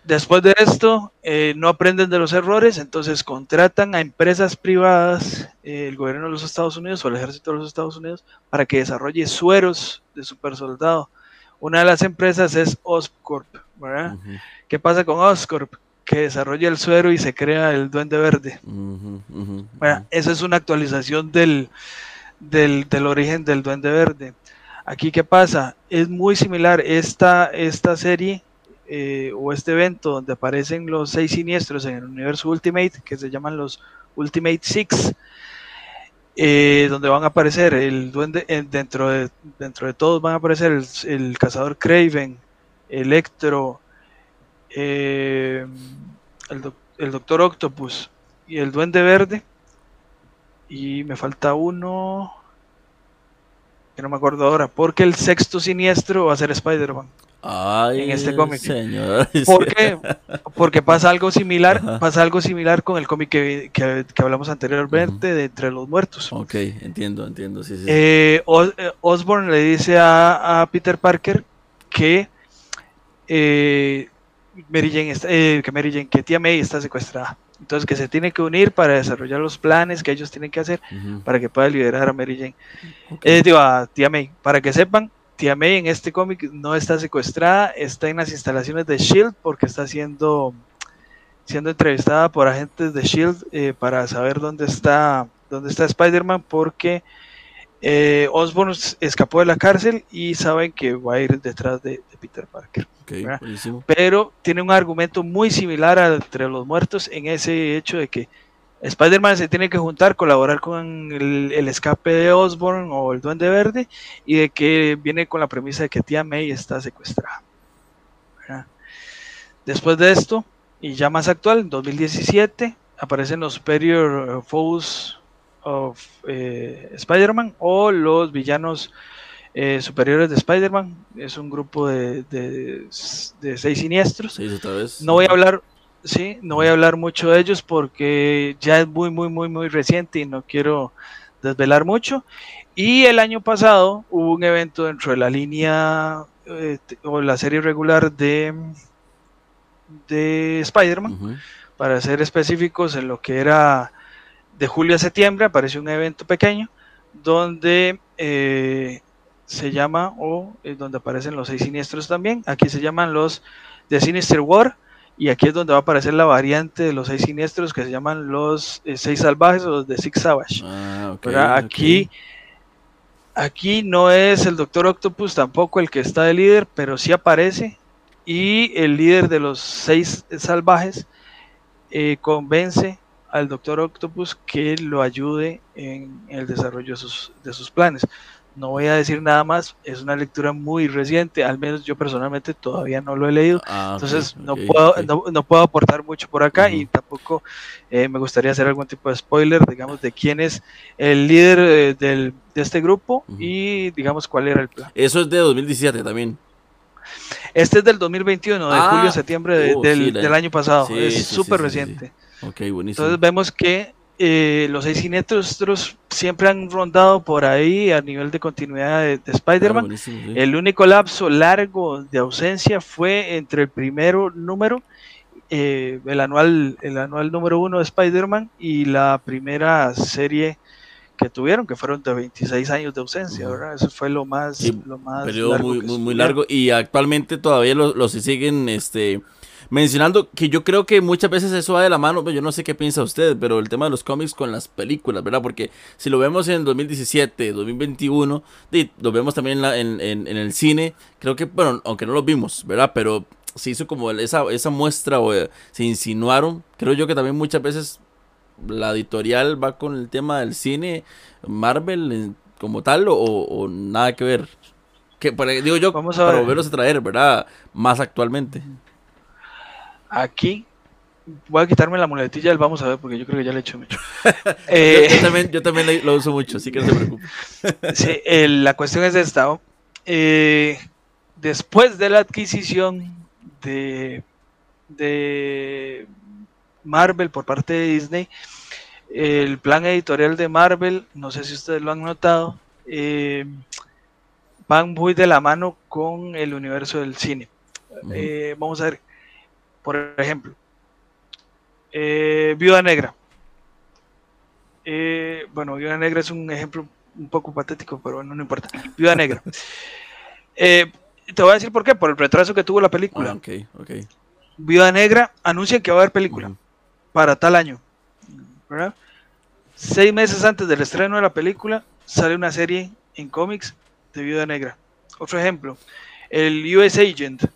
Después de esto, eh, no aprenden de los errores, entonces contratan a empresas privadas, eh, el gobierno de los Estados Unidos o el ejército de los Estados Unidos, para que desarrolle sueros de supersoldado. Una de las empresas es Oscorp, ¿verdad? ¿Qué pasa con Oscorp? Que desarrolla el suero y se crea el duende verde. esa es una actualización del, del, origen del duende verde. Aquí, ¿qué pasa? Es muy similar esta, esta serie eh, o este evento donde aparecen los seis siniestros en el universo Ultimate, que se llaman los Ultimate Six, eh, donde van a aparecer el duende, eh, dentro, de, dentro de todos van a aparecer el, cazador Craven, Electro, el, el Doctor Octopus y el Duende Verde. Y me falta uno que no me acuerdo ahora, porque el sexto siniestro va a ser Spider-Man. En este cómic. Señor. ¿Por qué? Porque pasa algo similar, pasa algo similar con el cómic que, hablamos anteriormente de Entre los Muertos. Ok, entiendo, entiendo. Sí, sí. Eh, eh, Osborn le dice a, Peter Parker que eh, Mary Jane que Mary Jane, que tía May está secuestrada. Entonces, que se tiene que unir para desarrollar los planes que ellos tienen que hacer para que pueda liderar a Mary Jane. Eh, digo, a Tía May. Para que sepan, Tía May en este cómic no está secuestrada, está en las instalaciones de Shield porque está siendo, siendo entrevistada por agentes de Shield eh, para saber dónde está, dónde está Spider-Man porque eh, Osborn escapó de la cárcel y saben que va a ir detrás de Peter Parker. Pero tiene un argumento muy similar a entre los muertos en ese hecho de que Spider-Man se tiene que juntar, colaborar con el, escape de Osborn o el Duende Verde y de que viene con la premisa de que tía May está secuestrada. Después de esto, y ya más actual, en 2017, aparecen los Superior Foes of eh, Spider-Man o los villanos eh, superiores de Spider-Man. Es un grupo de, de, seis siniestros. No voy a hablar, sí, no voy a hablar mucho de ellos porque ya es muy, muy, muy, muy reciente y no quiero desvelar mucho. Y el año pasado hubo un evento dentro de la línea eh, o la serie regular de, de Spider-Man. Para ser específicos, en lo que era de julio a septiembre, apareció un evento pequeño donde eh, se llama, o es donde aparecen los seis siniestros también. Aquí se llaman los de Sinister War. Y aquí es donde va a aparecer la variante de los seis siniestros que se llaman los eh, seis salvajes o los de Six Savage. Ah, aquí, aquí no es el Doctor Octopus tampoco el que está de líder, pero sí aparece. Y el líder de los seis salvajes eh, convence al Doctor Octopus que lo ayude en el desarrollo de sus, de sus planes. No voy a decir nada más, es una lectura muy reciente, al menos yo personalmente todavía no lo he leído, ah, entonces no, puedo, No, puedo aportar mucho por acá y tampoco eh, me gustaría hacer algún tipo de spoiler, digamos, de quién es el líder eh, del, de este grupo y digamos cuál era el plan. Eso es de 2017 también. Este es del 2021, de julio a ah, septiembre uh, del, año pasado, es súper reciente. Ok, buenísimo. Entonces vemos que eh, los seis siniestros siempre han rondado por ahí a nivel de continuidad de, Spider-Man. El único lapso largo de ausencia fue entre el primero número, eh, el, anual, el anual número uno de Spider-Man y la primera serie que tuvieron, que fueron de 26 años de ausencia, Eso fue lo más, lo más largo muy, muy, largo y actualmente todavía los, los siguen este mencionando que yo creo que muchas veces eso va de la mano, pues yo no sé qué piensa usted, pero el tema de los cómics con las películas, ¿verdad? Porque si lo vemos en 2017, 2021, lo vemos también en, en, el cine, creo que, bueno, aunque no lo vimos, ¿verdad? Pero se hizo como esa, esa muestra o eh, se insinuaron, creo yo que también muchas veces la editorial va con el tema del cine, Marvel como tal, o, nada que ver. Que, digo yo, Vamos a para volverlos a traer, ¿verdad? Más actualmente. Aquí voy a quitarme la muletilla del vamos a ver porque yo creo que ya le he hecho mucho. Eh, yo, también, lo uso mucho, así que no se preocupe. sí, la cuestión es esta. Eh, después de la adquisición de, de Marvel por parte de Disney, el plan editorial de Marvel, no sé si ustedes lo han notado, eh, van muy de la mano con el universo del cine. vamos a ver, por ejemplo, eh, Viuda Negra. Eh, bueno, Viuda Negra es un ejemplo un poco patético, pero bueno, no importa. Viuda Negra. Eh, te voy a decir por qué, por el retraso que tuvo la película. Ah, okay, okay. Viuda Negra anuncia que va a haber película para tal año. Seis meses antes del estreno de la película sale una serie en cómics de Viuda Negra. Otro ejemplo, el US Agent.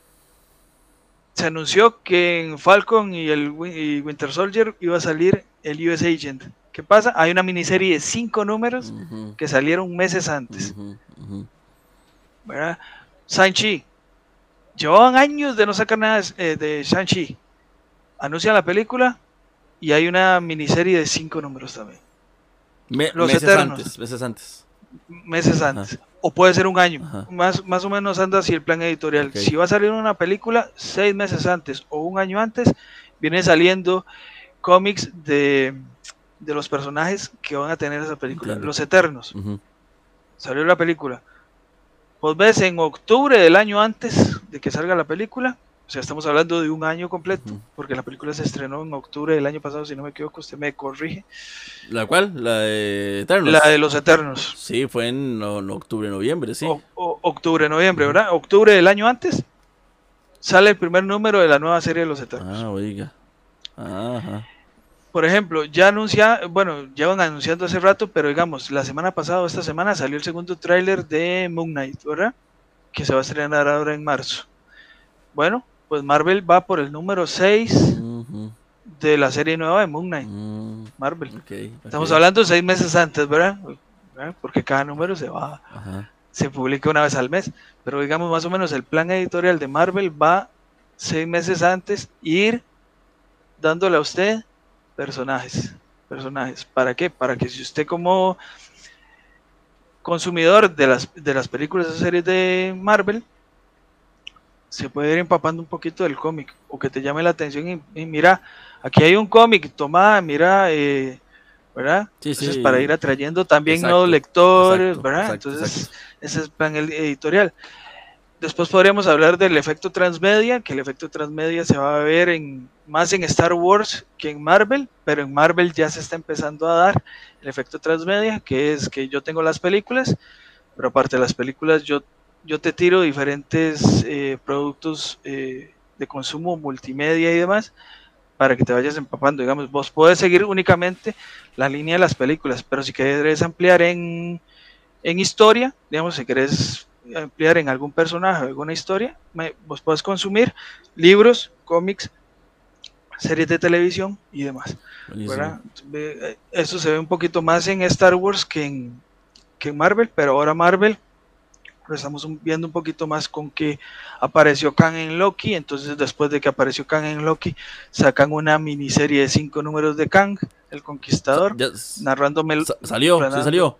Se anunció que en Falcon y el y Winter Soldier iba a salir el US Agent. ¿Qué pasa? Hay una miniserie de cinco números que salieron meses antes. ¿verdad? Shang-Chi. Llevaban años de no sacar nada eh, de Shang-Chi. Anuncian la película y hay una miniserie de cinco números también. Me- Los meses Eternos. antes, meses antes. Meses antes. O puede ser un año. Ajá. Más, más o menos anda así el plan editorial. Si va a salir una película seis meses antes o un año antes, vienen saliendo cómics de, de los personajes que van a tener esa película. Los Eternos. Salió la película. Pues ves, en octubre del año antes de que salga la película, o sea, estamos hablando de un año completo, porque la película se estrenó en octubre del año pasado, si no me equivoco, usted me corrige. ¿La cual? La de Eternos. La de los Eternos. Sí, fue en no- octubre, noviembre, sí. O- o- octubre, noviembre, ¿verdad? Octubre del año antes sale el primer número de la nueva serie de los Eternos. Ah, oiga. Ajá. Por ejemplo, ya anuncia, bueno, llevan anunciando hace rato, pero digamos, la semana pasada o esta semana salió el segundo tráiler de Moon Knight, ¿verdad? Que se va a estrenar ahora en marzo. Bueno, pues Marvel va por el número 6 Ujú, de la serie nueva de Moon Knight, mm, Marvel. ok, Estamos hablando seis meses antes, ¿verdad? ¿verdad? Porque cada número se va, Ajá. se publica una vez al mes. Pero digamos más o menos el plan editorial de Marvel va seis meses antes ir dándole a usted personajes. Personajes. ¿Para qué? Para que si usted como consumidor de las, de las películas o series de Marvel se puede ir empapando un poquito del cómic o que te llame la atención y, y mira, aquí hay un cómic, toma, mira, eh, ¿verdad? Sí, Entonces, sí. para ir atrayendo también Exacto, nuevos lectores, exacto, ¿verdad? exacto, Entonces, ese es el plan editorial. Después podríamos hablar del efecto transmedia, que el efecto transmedia se va a ver en, más en Star Wars que en Marvel, pero en Marvel ya se está empezando a dar el efecto transmedia, que es que yo tengo las películas, pero aparte de las películas yo, yo te tiro diferentes eh, productos eh, de consumo multimedia y demás para que te vayas empapando. Digamos, vos puedes seguir únicamente la línea de las películas, pero si querés ampliar en, en historia, digamos, si querés ampliar en algún personaje alguna historia, me- vos puedes consumir libros, cómics, series de televisión y demás. Eh, Eso se ve un poquito más en Star Wars que en, que en Marvel, pero ahora Marvel lo estamos viendo un poquito más con que apareció Kang en Loki, entonces después de que apareció Kang en Loki, sacan una miniserie de cinco números de Kang, el Conquistador, narrándome, salió, Fernando. salió.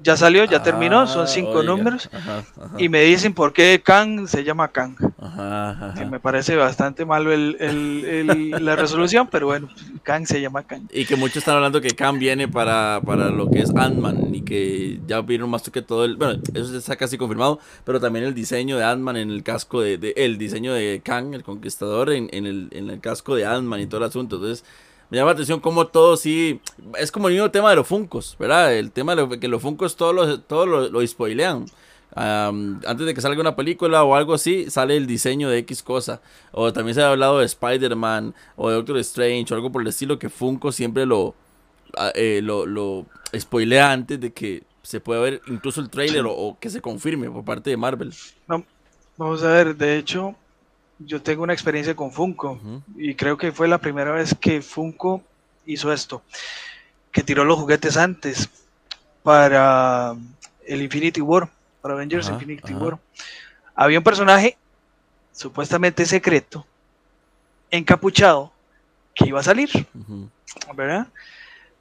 Ya salió, ya terminó, son Ah, cinco oiga. números, Ajá, ajá, y me dicen por qué Kang se llama Kang, ajá, que me parece bastante malo el- el- el- la resolución, pero bueno, Kang se llama Kang. Y que muchos están hablando que Khan viene para, para lo que es Ant-Man y que ya vieron más que todo el... Bueno, eso está casi confirmado, pero también el diseño de Ant-Man en el casco de... de- el diseño de Khan, el conquistador, en, en el, en el casco de Ant-Man y todo el asunto. Entonces, me llama la atención cómo todo sí... Es como el mismo tema de los Funcos, ¿verdad? El tema de que los Funcos todo lo, todo lo, lo spoilean. Antes de que salga una película o algo así, sale el diseño de X cosa. O también se ha hablado de Spider-Man o de Doctor Strange o algo por el estilo que Funko siempre lo, eh, lo, lo spoilea antes de que se pueda ver incluso el trailer o que se confirme por parte de Marvel. Vamos a ver, de hecho, yo tengo una experiencia con Funko y creo que fue la primera vez que Funko hizo esto, que tiró los juguetes antes para el Infinity War, para Avengers Ajá, Infinity ajá. War. Había un personaje supuestamente secreto, encapuchado, que iba a salir. ¿verdad?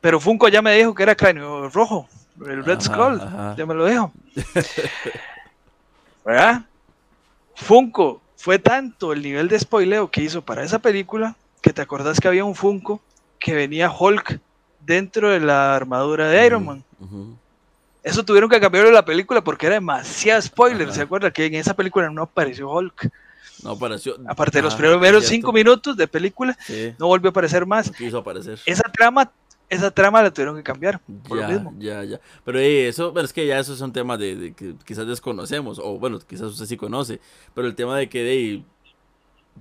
Pero Funko ya me dijo que era cráneo rojo, el Red Ajá, Skull, ya me lo dijo. ¿Verdad? Funko fue tanto el nivel de spoileo que hizo para esa película que te acordás que había un Funko que venía Hulk dentro de la armadura de Iron Man. Eso tuvieron que cambiarlo de la película porque era demasiado spoiler. Ajá. ¿Se acuerda que en esa película no apareció Hulk? No apareció. Aparte de los Ah, primeros cinco minutos de película, Sí, no volvió a aparecer más. no quiso aparecer. Esa trama, esa trama la tuvieron que cambiar por lo Ya, mismo. ya, ya. Pero eh, eso, es que ya esos son temas de, de que quizás desconocemos, o bueno, quizás usted sí conoce, pero el tema de que de,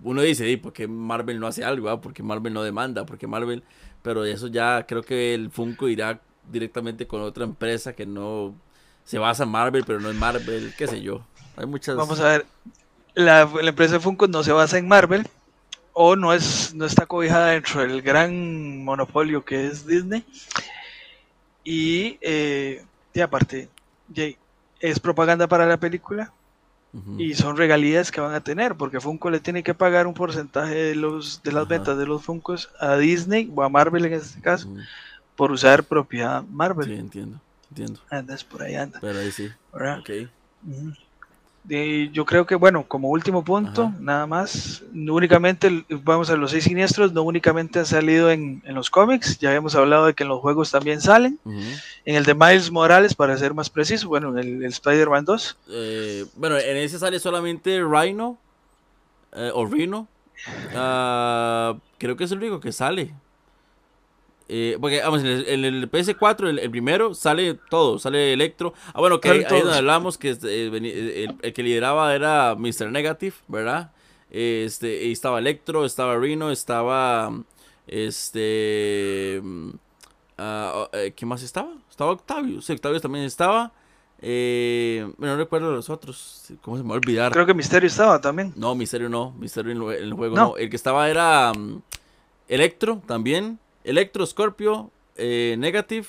uno dice, ¿y ¿por qué Marvel no hace algo? ah? ¿Por qué Marvel no demanda? ¿Por qué Marvel? Pero eso ya creo que el Funko irá directamente con otra empresa que no, se basa en Marvel, pero no es Marvel, qué sé yo. Hay muchas. Vamos a ver. La, la empresa de Funko no se basa en Marvel o no, es, no está cobijada dentro del gran monopolio que es Disney. Y, eh, y aparte, es propaganda para la película y son regalías que van a tener, porque Funko le tiene que pagar un porcentaje de, los, de las Ajá. ventas de los Funkos a Disney o a Marvel en este caso, por usar propiedad Sí, Marvel. entiendo, entiendo. Andas por ahí, anda. Pero ahí sí, ¿verdad? ok. Ujú. Y yo creo que, bueno, como último punto, Ajá. nada más, no únicamente, vamos a los seis siniestros, no únicamente han salido en, en los cómics, ya habíamos hablado de que en los juegos también salen, en el de Miles Morales, para ser más preciso, bueno, en el, el Spider-Man 2, Eh, bueno, en ese sale solamente Rhino eh, o Rhino. Ah, creo que es el único que sale. Eh, porque, vamos, en el, en el PS4, el, el primero, sale todo, sale Electro. Ah, bueno, que ahí, donde hablamos que este, eh, eh, el, el que lideraba era Mr. Negative, ¿verdad? Este, y estaba Electro, estaba Rhino, estaba. Este. eh, ¿Qué más estaba? Estaba Octavius. Sí, Octavius también estaba. Eh, bueno, no recuerdo los otros. ¿Cómo se me va a olvidar? creo que Misterio estaba también. No, Misterio no. Misterio en el, juego No. no. El que estaba era mm, Electro también. Electro, Scorpio, eh, Negative,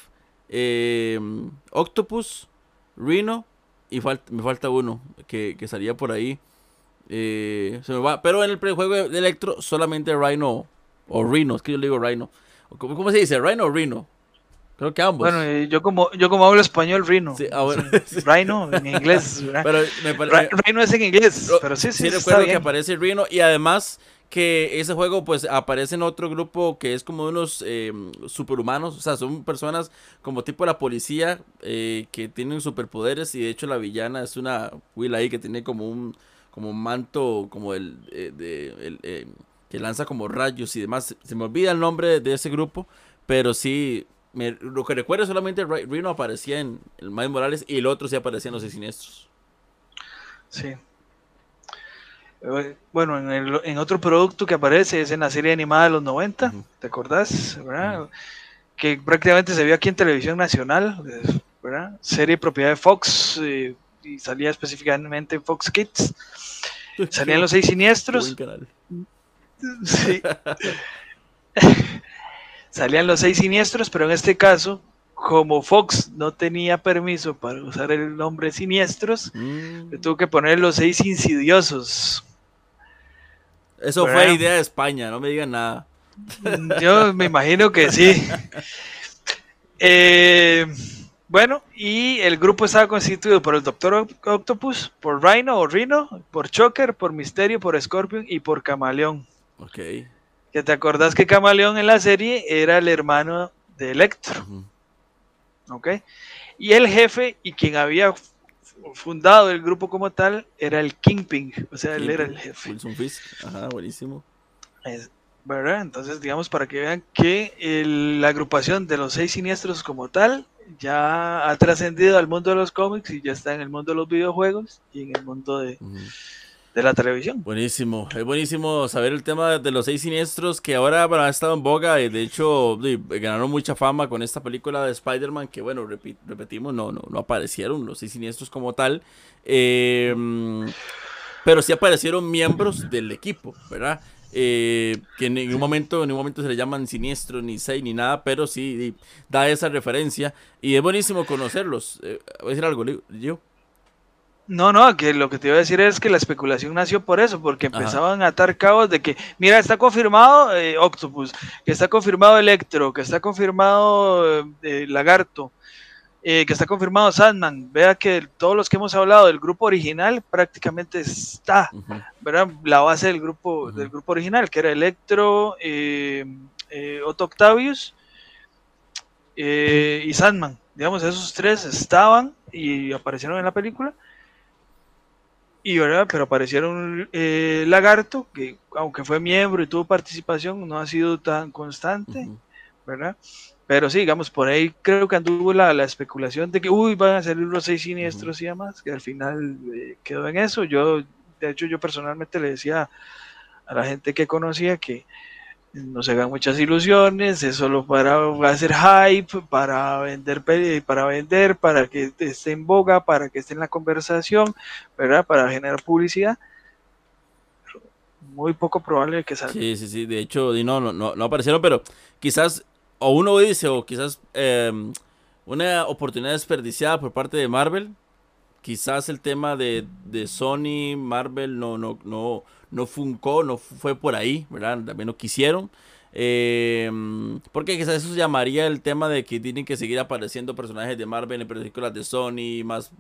eh, Octopus, Rhino. Y fal- me falta uno que, que salía por ahí. Eh, se me va. Pero en el prejuego de Electro solamente Rhino o Rhino. Es que yo le digo Rhino. ¿Cómo, cómo se dice? ¿Rhino o Rhino? Creo que ambos. Bueno, eh, yo como yo como hablo español, Rhino. Sí, ah, bueno. Sí, Rhino en inglés. Pero me Rhino es en inglés, Ro- pero sí, sí, sí recuerdo que aparece Rhino y además que ese juego pues aparece en otro grupo que es como unos eh, superhumanos, o sea, son personas como tipo la policía eh, que tienen superpoderes y de hecho la villana es una Will ahí que tiene como un como un manto como el, eh, de, el, eh, que lanza como rayos y demás. Se me olvida el nombre de ese grupo, pero sí me- lo que recuerdo solamente Rhino aparecía en el Miles Morales y el otro sí aparecía en los siniestros. Sí. Bueno, en, el- en otro producto que aparece es en la serie animada de los 90, Ujú. ¿te acordás? ¿verdad? Que prácticamente se vio aquí en televisión nacional, ¿verdad? Serie propiedad de Fox y salía específicamente en Fox Kids. Salían los seis siniestros. Sí. Salían los seis siniestros, pero en este caso, como Fox no tenía permiso para usar el nombre siniestros, Mm. le tuvo que poner los seis insidiosos. Eso ¿Verdad? fue idea de España, no me digan nada. Mm, Yo me imagino que sí. Eh, bueno, y el grupo estaba constituido por el Doctor Octopus, por Rhino o Rhino, por Choker, por Misterio, por Scorpion y por Camaleón. Ok. Que te acordás que Camaleón en la serie era el hermano de Electro. ¿ok? Y el jefe y quien había fundado el grupo como tal era el Kingpin, o sea, él era el jefe. Wilson Fisk. Ajá, buenísimo. Es- ¿verdad? Entonces, digamos, para que vean que el- la agrupación de los seis siniestros como tal ya ha trascendido al mundo de los cómics y ya está en el mundo de los videojuegos y en el mundo de. De la televisión. Buenísimo. Es buenísimo saber el tema de los seis siniestros que ahora bueno, ha estado en boga y de hecho ganaron mucha fama con esta película de Spider-Man que bueno, repetimos, no, no, no aparecieron los seis siniestros como tal. Mm, pero sí aparecieron miembros del equipo, ¿verdad? Eh, que en ningún momento, en ningún momento se le llaman siniestros, ni seis, ni nada, pero sí da esa referencia. Y es buenísimo conocerlos. Eh, voy a decir algo, yo. No, no, que lo que te iba a decir es que la especulación nació por eso, porque Ajá. empezaban a atar cabos de que, mira, está confirmado eh, Octopus, que está confirmado Electro, que está confirmado eh, eh, Lagarto, eh, que está confirmado Sandman. Vea que todos los que hemos hablado del grupo original prácticamente está. ¿verdad? La base del grupo, del grupo original, que era Electro, Otto Octavius eh, y Sandman. Digamos, esos tres estaban y aparecieron en la película. Y verdad, pero aparecieron eh, Lagarto, que aunque fue miembro y tuvo participación, no ha sido tan constante. ¿verdad? Pero sí, digamos, por ahí creo que anduvo la, la especulación de que, uy, van a salir los seis siniestros y demás, que al final eh, quedó en eso. Yo, de hecho, yo personalmente le decía a la gente que conocía que no se hagan muchas ilusiones, es solo para hacer hype, para vender, para vender, para que esté en boga, para que esté en la conversación, ¿verdad? Para generar publicidad. Muy poco probable que salga. Sí, sí, sí. De hecho, no, no, no, aparecieron, pero quizás, o uno dice, o quizás em, una oportunidad desperdiciada por parte de Marvel. Quizás el tema de, de Sony, Marvel no, no, no, no funcó, no fue por ahí, ¿verdad? También no quisieron. Eh, porque quizás eso llamaría el tema de que tienen que seguir apareciendo personajes de Marvel en películas de Sony, más...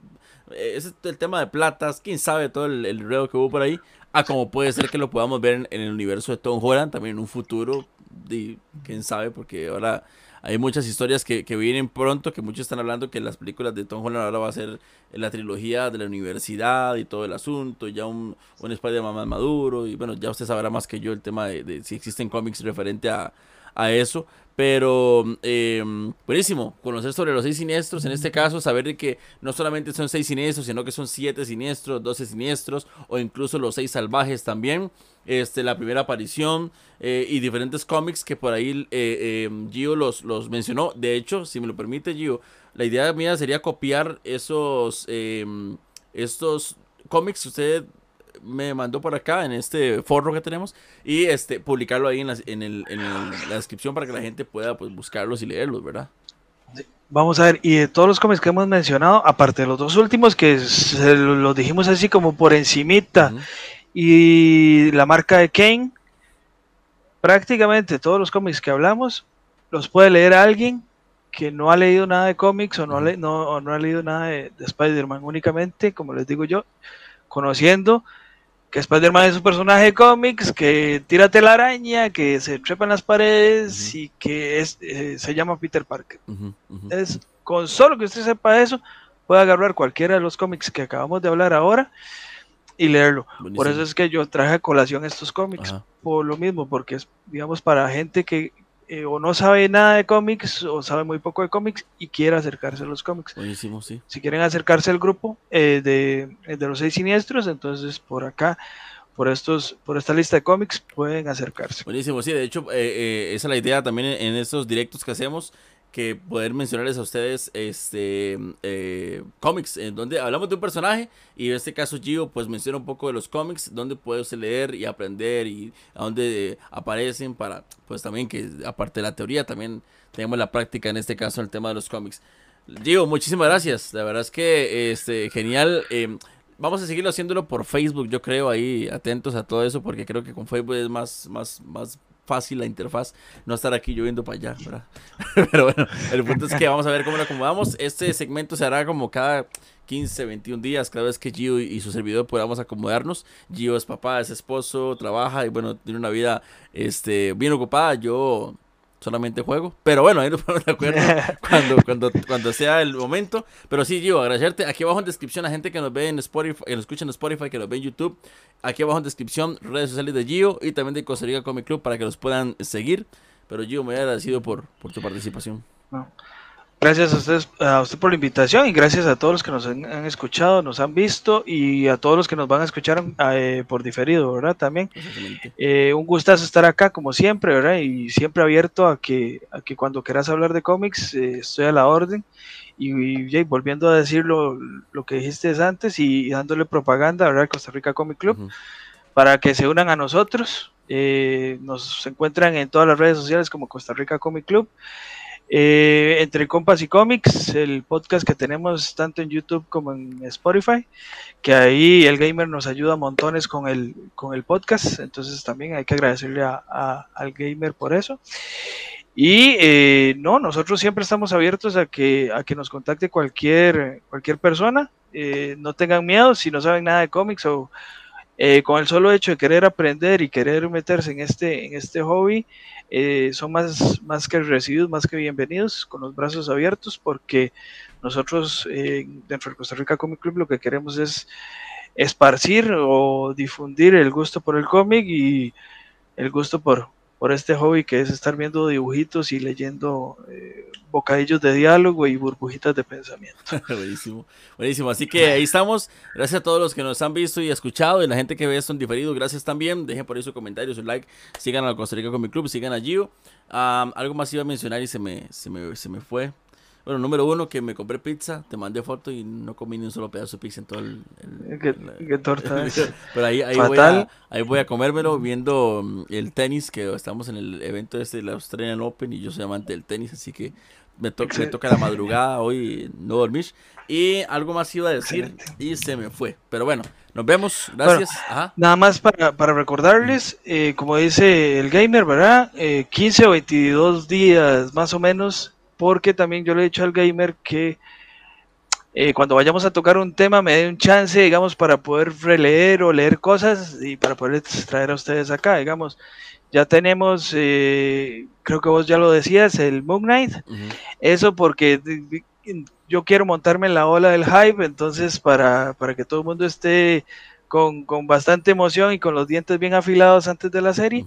Eh, ese es el tema de platas, quién sabe todo el, el que hubo por ahí. A como puede ser que lo podamos ver en, el universo de Tom Holland también en un futuro. Y, quién sabe, porque ahora hay muchas historias que, que, vienen pronto, que muchos están hablando que las películas de Tom Holland ahora va a ser la trilogía de la universidad y todo el asunto, ya un, un Spider-Man más maduro, y bueno, ya usted sabrá más que yo el tema de, de si existen cómics referente a, a eso, pero eh, buenísimo, conocer sobre los seis siniestros, en este caso, saber de que no solamente son seis siniestros, sino que son siete siniestros, doce siniestros, o incluso los seis salvajes también. Este, la primera aparición eh, y diferentes cómics que por ahí eh, Gio los, los mencionó. De hecho, si me lo permite, Gio, la idea mía sería copiar esos estos cómics que usted me mandó por acá en este forro que tenemos y este publicarlo ahí en, la, en, el, en la descripción para que la gente pueda pues, buscarlos y leerlos, ¿verdad? Vamos a ver, y de todos los cómics que hemos mencionado, aparte de los dos últimos que los dijimos así como por encimita, y la marca de Kane, prácticamente todos los cómics que hablamos los puede leer alguien que no ha leído nada de cómics o no, le, no, no ha leído nada de, de Spider-Man únicamente, como les digo yo, conociendo que Spider-Man es un personaje de cómics que tira telaraña, que se trepa en las paredes y que es, eh, se llama Peter Parker. Es, con solo que usted sepa eso, puede agarrar cualquiera de los cómics que acabamos de hablar ahora y leerlo. Por eso es que yo traje a colación estos cómics, por lo mismo, porque es, digamos, para gente que eh, o no sabe nada de cómics o sabe muy poco de cómics y quiere acercarse a los cómics. Buenísimo, sí. Si quieren acercarse al grupo eh, de, de, los seis siniestros, entonces por acá, por estos, por esta lista de cómics, pueden acercarse. Buenísimo, sí. De hecho, eh, esa es la idea también en, en estos directos que hacemos que poder mencionarles a ustedes este eh, cómics en donde hablamos de un personaje y en este caso Gio pues menciona un poco de los cómics donde puede leer y aprender y a dónde aparecen para pues también que aparte de la teoría también tenemos la práctica en este caso en el tema de los cómics. Gio muchísimas gracias. La verdad es que este genial. Em, vamos a seguirlo haciéndolo por Facebook yo creo ahí atentos a todo eso porque creo que con Facebook es más más más fácil la interfaz, no estar aquí lloviendo para allá, ¿verdad? Pero bueno, el punto es que vamos a ver cómo lo acomodamos. Este segmento se hará como cada 15, 21 días, cada vez que Gio y su servidor podamos acomodarnos. Gio es papá, es esposo, trabaja y bueno, tiene una vida este, bien ocupada. Yo solamente juego. Pero bueno, ahí nos ponemos de acuerdo cuando, cuando, cuando sea el momento. Pero sí, Gio, agradecerte. Aquí abajo en descripción a gente que nos ve en Spotify, que nos escucha en Spotify, que nos ve en YouTube. Aquí abajo en descripción, redes sociales de Gio y también de Costa Rica Comic Club para que los puedan seguir. Pero Gio, me agradecido por, por tu participación. Gracias a, ustedes, a usted por la invitación y gracias a todos los que nos han, escuchado, nos han visto y a todos los que nos van a escuchar eh, por diferido, ¿verdad? También. Eh, un gustazo estar acá, como siempre, ¿verdad? Y siempre abierto a que, a que cuando quieras hablar de cómics, eh, estoy a la orden. Y, volviendo a decir lo, que dijiste antes y, dándole propaganda, ¿verdad? Costa Rica Comic Club, para que se unan a nosotros. nos encuentran en todas las redes sociales como Costa Rica Comic Club. Eh, entre Compas y Comics, el podcast que tenemos tanto en YouTube como en Spotify, que ahí el gamer nos ayuda montones con el, con el podcast, entonces también hay que agradecerle a, al gamer por eso. Y eh, no, nosotros siempre estamos abiertos a que, a que nos contacte cualquier, cualquier persona, eh, no tengan miedo si no saben nada de cómics o con el solo hecho de querer aprender y querer meterse en este, en este hobby, eh, son más, más que recibidos, más que bienvenidos, con los brazos abiertos, porque nosotros eh, dentro del Costa Rica Comic Club lo que queremos es esparcir o difundir el gusto por el cómic y el gusto por, por este hobby que es estar viendo dibujitos y leyendo eh, bocadillos de diálogo y burbujitas de pensamiento. buenísimo, buenísimo. Así que ahí estamos. Gracias a todos los que nos han visto y escuchado y la gente que ve esto en diferido. Gracias también. Dejen por ahí su comentario, su like. Sigan a Costa Rica con mi club, sigan a Gio. algo más iba a mencionar y se me, se me, se me fue. Bueno, número uno, que me compré pizza, te mandé foto y no comí ni un solo pedazo de pizza en todo el... ¿Qué, torta es? Pero ahí, ahí, voy a, ahí voy a comérmelo viendo mm, el tenis, que estamos en el evento este de la Australian Open y yo soy amante del tenis, así que me, me toca la madrugada hoy no dormir. Y algo más iba a decir y se me fue. Pero bueno, nos vemos. Gracias. Nada más para, para recordarles, eh, como dice el gamer, ¿verdad? Eh, 15 o 22 días más o menos porque también yo le he dicho al gamer que eh, cuando vayamos a tocar un tema me dé un chance, digamos, para poder releer o leer cosas y para poder traer a ustedes acá, digamos. Ya tenemos, eh, creo que vos ya lo decías, el Moon Knight. Eso porque yo quiero montarme en la ola del hype, entonces para, para que todo el mundo esté con, bastante emoción y con los dientes bien afilados antes de la serie.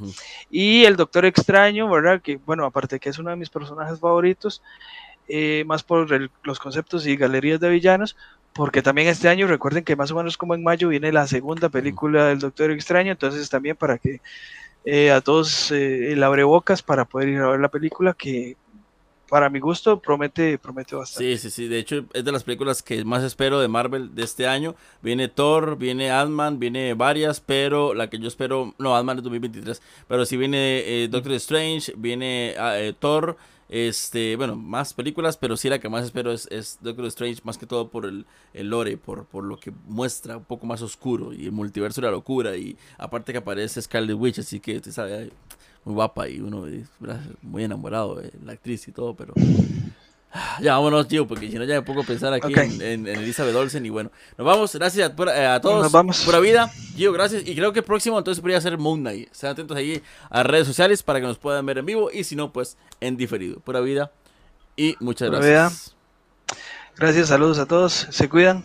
Y el Doctor Extraño, ¿verdad? Que, bueno, aparte que es uno de mis personajes favoritos, eh, más por los conceptos y galerías de villanos, porque también este año, recuerden que más o menos como en mayo viene la segunda película del Doctor Extraño, entonces también para que eh, a todos eh, el abrebocas para poder ir a ver la película, que para mi gusto promete, promete bastante. Sí, sí, sí. De hecho, es de las películas que más espero de Marvel de este año. Viene Thor, viene Ant-Man, viene varias, pero la que yo espero, no, Ant-Man es 2023, pero sí viene eh, Doctor Strange, viene ah, eh, Thor, este, bueno, más películas, pero sí la que más espero es, Doctor Strange, más que todo por el, el lore, por, por lo que muestra un poco más oscuro y el multiverso de la locura y aparte que aparece Scarlet Witch, así que usted sabe, muy guapa y uno muy enamorado de la actriz y todo, pero ya vámonos, Gio, porque si no ya me pongo a pensar aquí en, Elizabeth Olsen y bueno, nos vamos, gracias a, a todos, nos vamos. pura vida, Gio, gracias, y creo que el próximo entonces podría ser Moon Knight, estén atentos ahí a redes sociales para que nos puedan ver en vivo y si no, pues en diferido, pura vida y muchas gracias. Gracias, saludos a todos, se cuidan.